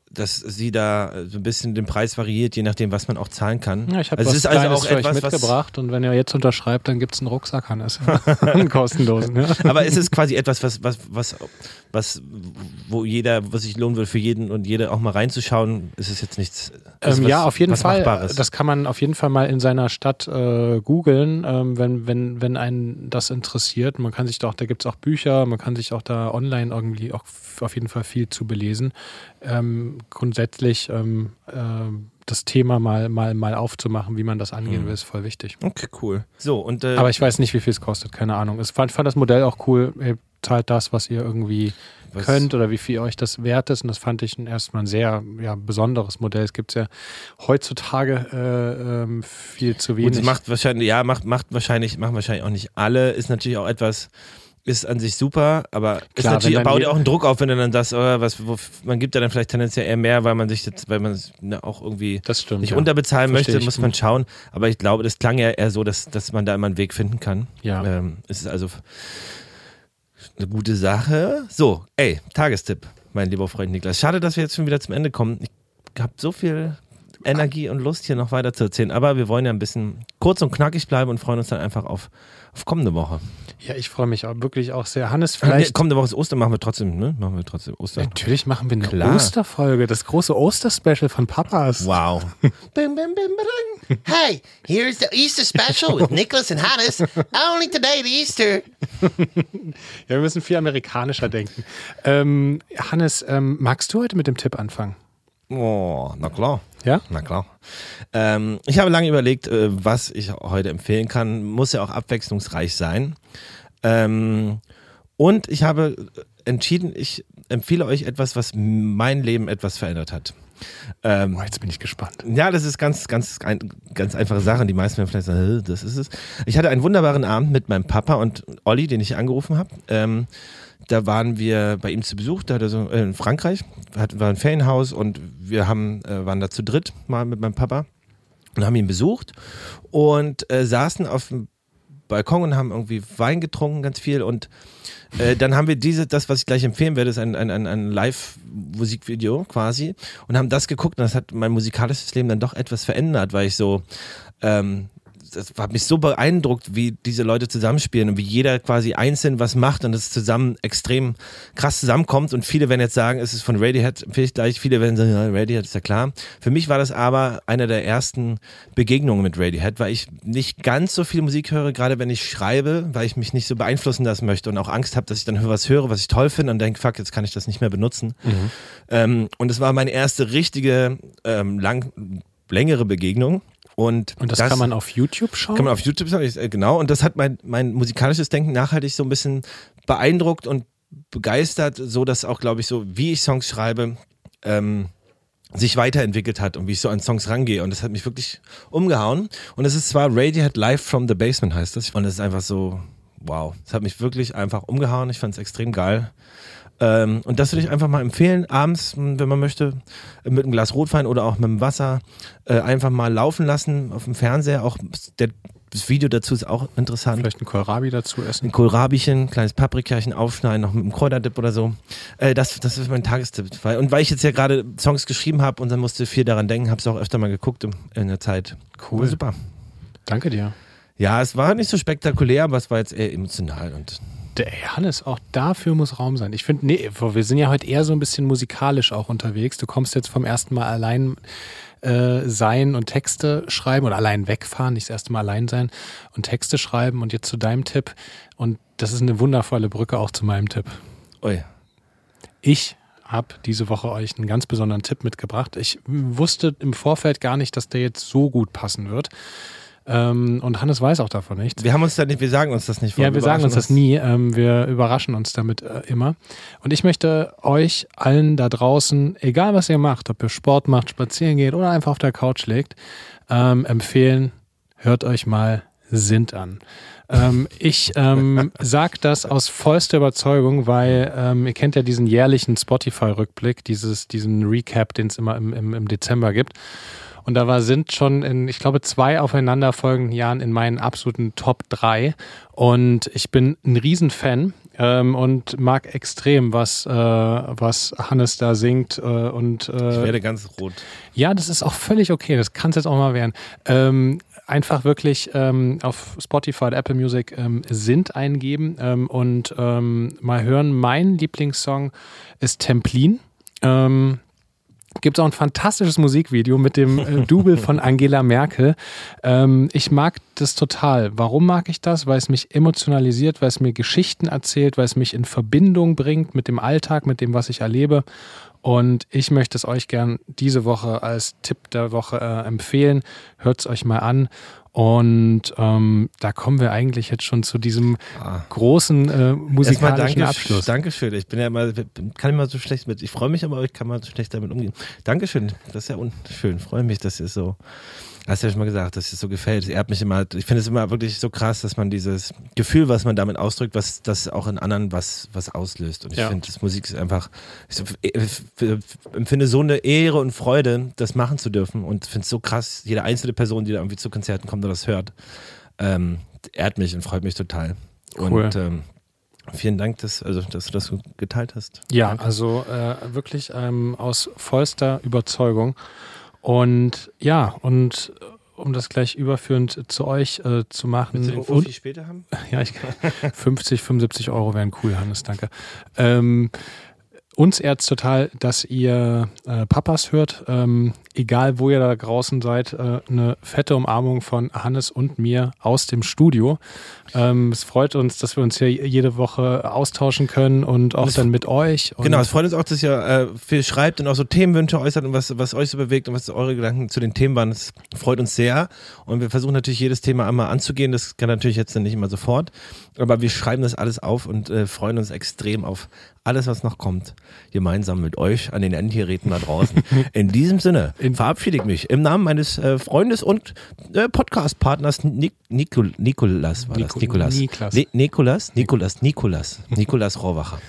dass sie da so ein bisschen den Preis variiert, je nachdem, was man auch zahlen kann. Ja, ich habe also was ist also auch etwas, mitgebracht und wenn ihr jetzt unterschreibt, dann gibt es einen Rucksack, Hannes. (laughs) (laughs) einen kostenlosen. Ja. Aber ist es quasi etwas, was, was, was, was, wo jeder, was sich lohnen würde für jeden und jede auch mal reinzuschauen, ist es jetzt nichts. Ähm, was, ja, auf jeden Fall. Machbares. Das kann man auf jeden Fall mal in seiner Stadt äh, googeln, ähm, wenn, wenn, wenn einen das interessiert. Man kann sich doch, da gibt es auch Bücher, man kann sich auch da online irgendwie auch auf jeden Fall viel zu belesen. Ähm, grundsätzlich ähm, äh, das Thema mal, mal, mal aufzumachen, wie man das angehen mhm. will, ist voll wichtig. Okay, cool. So, und, äh, Aber ich weiß nicht, wie viel es kostet, keine Ahnung. Ich fand, fand das Modell auch cool. Ihr zahlt das, was ihr irgendwie was? könnt oder wie viel euch das wert ist. Und das fand ich erstmal ein sehr ja, besonderes Modell. Es gibt ja heutzutage äh, ähm, viel zu wenig. Und macht wahrscheinlich, ja, macht, macht wahrscheinlich, machen wahrscheinlich auch nicht alle. Ist natürlich auch etwas ist an sich super, aber Klar, natürlich, baut ja auch einen Druck auf, wenn du dann das, oder was, wo, man gibt ja dann vielleicht tendenziell eher mehr, weil man sich jetzt, weil man ne, auch irgendwie stimmt, nicht ja. unterbezahlen Versteh möchte, muss man schauen. Aber ich glaube, das klang ja eher so, dass, dass man da immer einen Weg finden kann. Ja. Ähm, es ist also eine gute Sache. So, ey, Tagestipp, mein lieber Freund Niklas. Schade, dass wir jetzt schon wieder zum Ende kommen. Ich habe so viel Energie und Lust, hier noch weiter zu erzählen, aber wir wollen ja ein bisschen kurz und knackig bleiben und freuen uns dann einfach auf, auf kommende Woche. Ja, ich freue mich auch wirklich auch sehr. Hannes, vielleicht. kommende Woche ist Ostern, machen wir trotzdem, ne? Machen wir trotzdem Ostern. Natürlich machen wir eine Klar. Osterfolge, das große Osterspecial von Papas. Wow. (laughs) hey, here's the Easter Special with Nicholas and Hannes. Only today the Easter. (laughs) ja, wir müssen viel amerikanischer denken. Ähm, Hannes, ähm, magst du heute mit dem Tipp anfangen? Oh, na klar. Ja? Na klar. Ähm, ich habe lange überlegt, äh, was ich heute empfehlen kann. Muss ja auch abwechslungsreich sein. Ähm, und ich habe entschieden, ich empfehle euch etwas, was mein Leben etwas verändert hat. Ähm, oh, jetzt bin ich gespannt. Ja, das ist ganz, ganz, ein, ganz einfache Sache. Die meisten werden vielleicht sagen, das ist es. Ich hatte einen wunderbaren Abend mit meinem Papa und Olli, den ich angerufen habe. Ähm, da waren wir bei ihm zu Besuch, da hat er so, äh, in Frankreich, hat, war ein Ferienhaus und wir haben, äh, waren da zu dritt mal mit meinem Papa und haben ihn besucht und äh, saßen auf dem Balkon und haben irgendwie Wein getrunken, ganz viel und äh, dann haben wir diese, das, was ich gleich empfehlen werde, ist ein, ein, ein, ein Live-Musikvideo quasi und haben das geguckt und das hat mein musikalisches Leben dann doch etwas verändert, weil ich so ähm, das hat mich so beeindruckt, wie diese Leute zusammenspielen und wie jeder quasi einzeln was macht und es zusammen extrem krass zusammenkommt. Und viele werden jetzt sagen, es ist von Radiohead, vielleicht gleich, viele werden sagen, ja, Radiohead ist ja klar. Für mich war das aber eine der ersten Begegnungen mit Radiohead, weil ich nicht ganz so viel Musik höre, gerade wenn ich schreibe, weil ich mich nicht so beeinflussen lassen möchte und auch Angst habe, dass ich dann was höre, was ich toll finde und denke, fuck, jetzt kann ich das nicht mehr benutzen. Mhm. Ähm, und es war meine erste richtige, ähm, lang, längere Begegnung. Und, Und das, kann man auf YouTube schauen? kann man auf YouTube ich- äh, genau. Und das hat mein, mein musikalisches Denken nachhaltig so ein bisschen beeindruckt und begeistert, so dass auch, glaube ich, so wie ich Songs schreibe, ähm, sich weiterentwickelt hat und wie ich so an Songs rangehe. Und das hat mich wirklich umgehauen. Und es ist zwar Radiohead Live from the Basement heißt das. Und es ist einfach so, wow. Es hat mich wirklich einfach umgehauen. Ich fand es extrem geil. Ähm, und das würde ich einfach mal empfehlen, abends, mh, wenn man möchte, mit einem Glas Rotwein oder auch mit dem Wasser äh, einfach mal laufen lassen auf dem Fernseher. Auch der, das Video dazu ist auch interessant. Vielleicht ein Kohlrabi dazu essen? Ein Kohlrabichen, kleines Paprikachen aufschneiden, noch mit einem Kräuterdip oder so. Äh, das, das ist mein Tagestipp. Weil, und weil ich jetzt ja gerade Songs geschrieben habe und dann musste viel daran denken, habe es auch öfter mal geguckt im, in der Zeit. Cool. War super. Danke dir. Ja, es war nicht so spektakulär, aber es war jetzt eher emotional und Der Hannes, auch dafür muss Raum sein. Ich finde, nee, wir sind ja heute eher so ein bisschen musikalisch auch unterwegs. Du kommst jetzt vom ersten Mal allein äh, sein und Texte schreiben oder allein wegfahren, nicht das erste Mal allein sein und Texte schreiben und jetzt zu deinem Tipp. Und das ist eine wundervolle Brücke auch zu meinem Tipp. ui. Ich habe diese Woche euch einen ganz besonderen Tipp mitgebracht. Ich wusste im Vorfeld gar nicht, dass der jetzt so gut passen wird. Ähm, und Hannes weiß auch davon nichts. Wir haben uns da nicht, wir sagen uns das nicht. Ja, wir sagen uns das nie. Ähm, wir überraschen uns damit äh, immer. Und ich möchte euch allen da draußen, egal was ihr macht, ob ihr Sport macht, spazieren geht oder einfach auf der Couch legt, ähm, empfehlen, hört euch mal Sind an. Ähm, ich ähm, (laughs) sag das aus vollster Überzeugung, weil ähm, ihr kennt ja diesen jährlichen Spotify-Rückblick, dieses, diesen Recap, den es immer im, im, im Dezember gibt. Und da war sind schon in, ich glaube, zwei aufeinanderfolgenden Jahren in meinen absoluten Top 3. Und ich bin ein Riesenfan ähm, und mag extrem, was, äh, was Hannes da singt. Äh, und Ich äh, werde ganz rot. ja, das ist auch völlig okay. Das kann es jetzt auch mal werden. Ähm, einfach wirklich ähm, auf Spotify und Apple Music ähm, sind eingeben ähm, und ähm, mal hören. Mein Lieblingssong ist Templin. Ähm, Gibt es auch ein fantastisches Musikvideo mit dem äh, Double von Angela Merkel. Ähm, ich mag das total. Warum mag ich das? Weil es mich emotionalisiert, weil es mir Geschichten erzählt, weil es mich in Verbindung bringt mit dem Alltag, mit dem, was ich erlebe. Und ich möchte es euch gern diese Woche als Tipp der Woche äh, empfehlen. Hört es euch mal an. Und ähm, da kommen wir eigentlich jetzt schon zu diesem Ah. großen äh, musikalischen danke, Abschluss. Dankeschön. Ich bin ja mal, kann immer so schlecht mit, ich freue mich aber, ich kann mal so schlecht damit umgehen. Dankeschön. Das ist ja unschön. Freue mich, dass ihr so, hast du ja schon mal gesagt, dass es so gefällt. Es ehrt mich immer. Ich finde es immer wirklich so krass, dass man dieses Gefühl, was man damit ausdrückt, was das auch in anderen was, was auslöst. Und ich Ja. finde, das Musik ist einfach, ich so- ich empfinde so eine Ehre und Freude, das machen zu dürfen. Und finde es so krass, jede einzelne Person, die da irgendwie zu Konzerten kommt oder das hört, ähm, ehrt mich und freut mich total. Cool. Und ähm, vielen Dank, dass, also, dass du das so geteilt hast. Ja, Danke. also äh, wirklich ähm, aus vollster Überzeugung. Und ja, und äh, um das gleich überführend zu euch äh, zu machen. Willst du den später haben? (laughs) ja, ich, 50, 75 Euro wären cool, Hannes, danke. Ähm, uns ehrt total, dass ihr äh, Papas hört. Ähm, egal, wo ihr da draußen seid, äh, eine fette Umarmung von Hannes und mir aus dem Studio. Ähm, es freut uns, dass wir uns hier jede Woche austauschen können und auch es- dann mit euch. Genau, es freut uns auch, dass ihr äh, viel schreibt und auch so Themenwünsche äußert und was, was euch so bewegt und was eure Gedanken zu den Themen waren. Das freut uns sehr. Und wir versuchen natürlich jedes Thema einmal anzugehen. Das kann natürlich jetzt nicht immer sofort. Aber wir schreiben das alles auf und äh, freuen uns extrem auf alles, was noch kommt. Gemeinsam mit euch an den Endgeräten da draußen. (laughs) In diesem Sinne verabschiede ich mich im Namen meines äh, Freundes und äh, Podcast-Partners Nik Nikol Nikolas. War das? Nico- Nikolas. Niklas. Ni Nikolas? Nikolas, Nikolas. Nikolas Rohrwacher.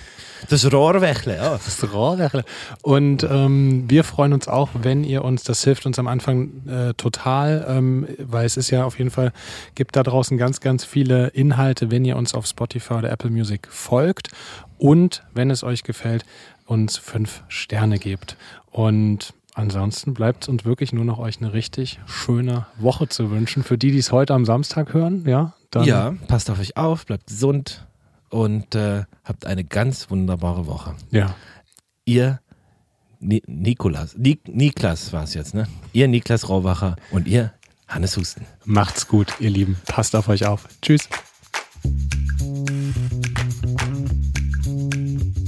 Das Rohrwächle, ja. Das Rohrwächle. Und ähm, wir freuen uns auch, wenn ihr uns, das hilft uns am Anfang äh, total, ähm, weil es ist ja auf jeden Fall, gibt da draußen ganz, ganz viele Inhalte, wenn ihr uns auf Spotify oder Apple Music folgt und wenn es euch gefällt, uns fünf Sterne gebt. Und ansonsten bleibt uns wirklich nur noch euch eine richtig schöne Woche zu wünschen. Für die, die es heute am Samstag hören, ja, dann Ja, passt auf euch auf, bleibt gesund und äh, habt eine ganz wunderbare Woche. ja. Ihr Ni Nikolas, Nik Niklas war es jetzt, ne? Ihr Niklas Rauwacher und ihr Hannes Husten. Macht's gut, ihr Lieben. Passt auf euch auf. Tschüss.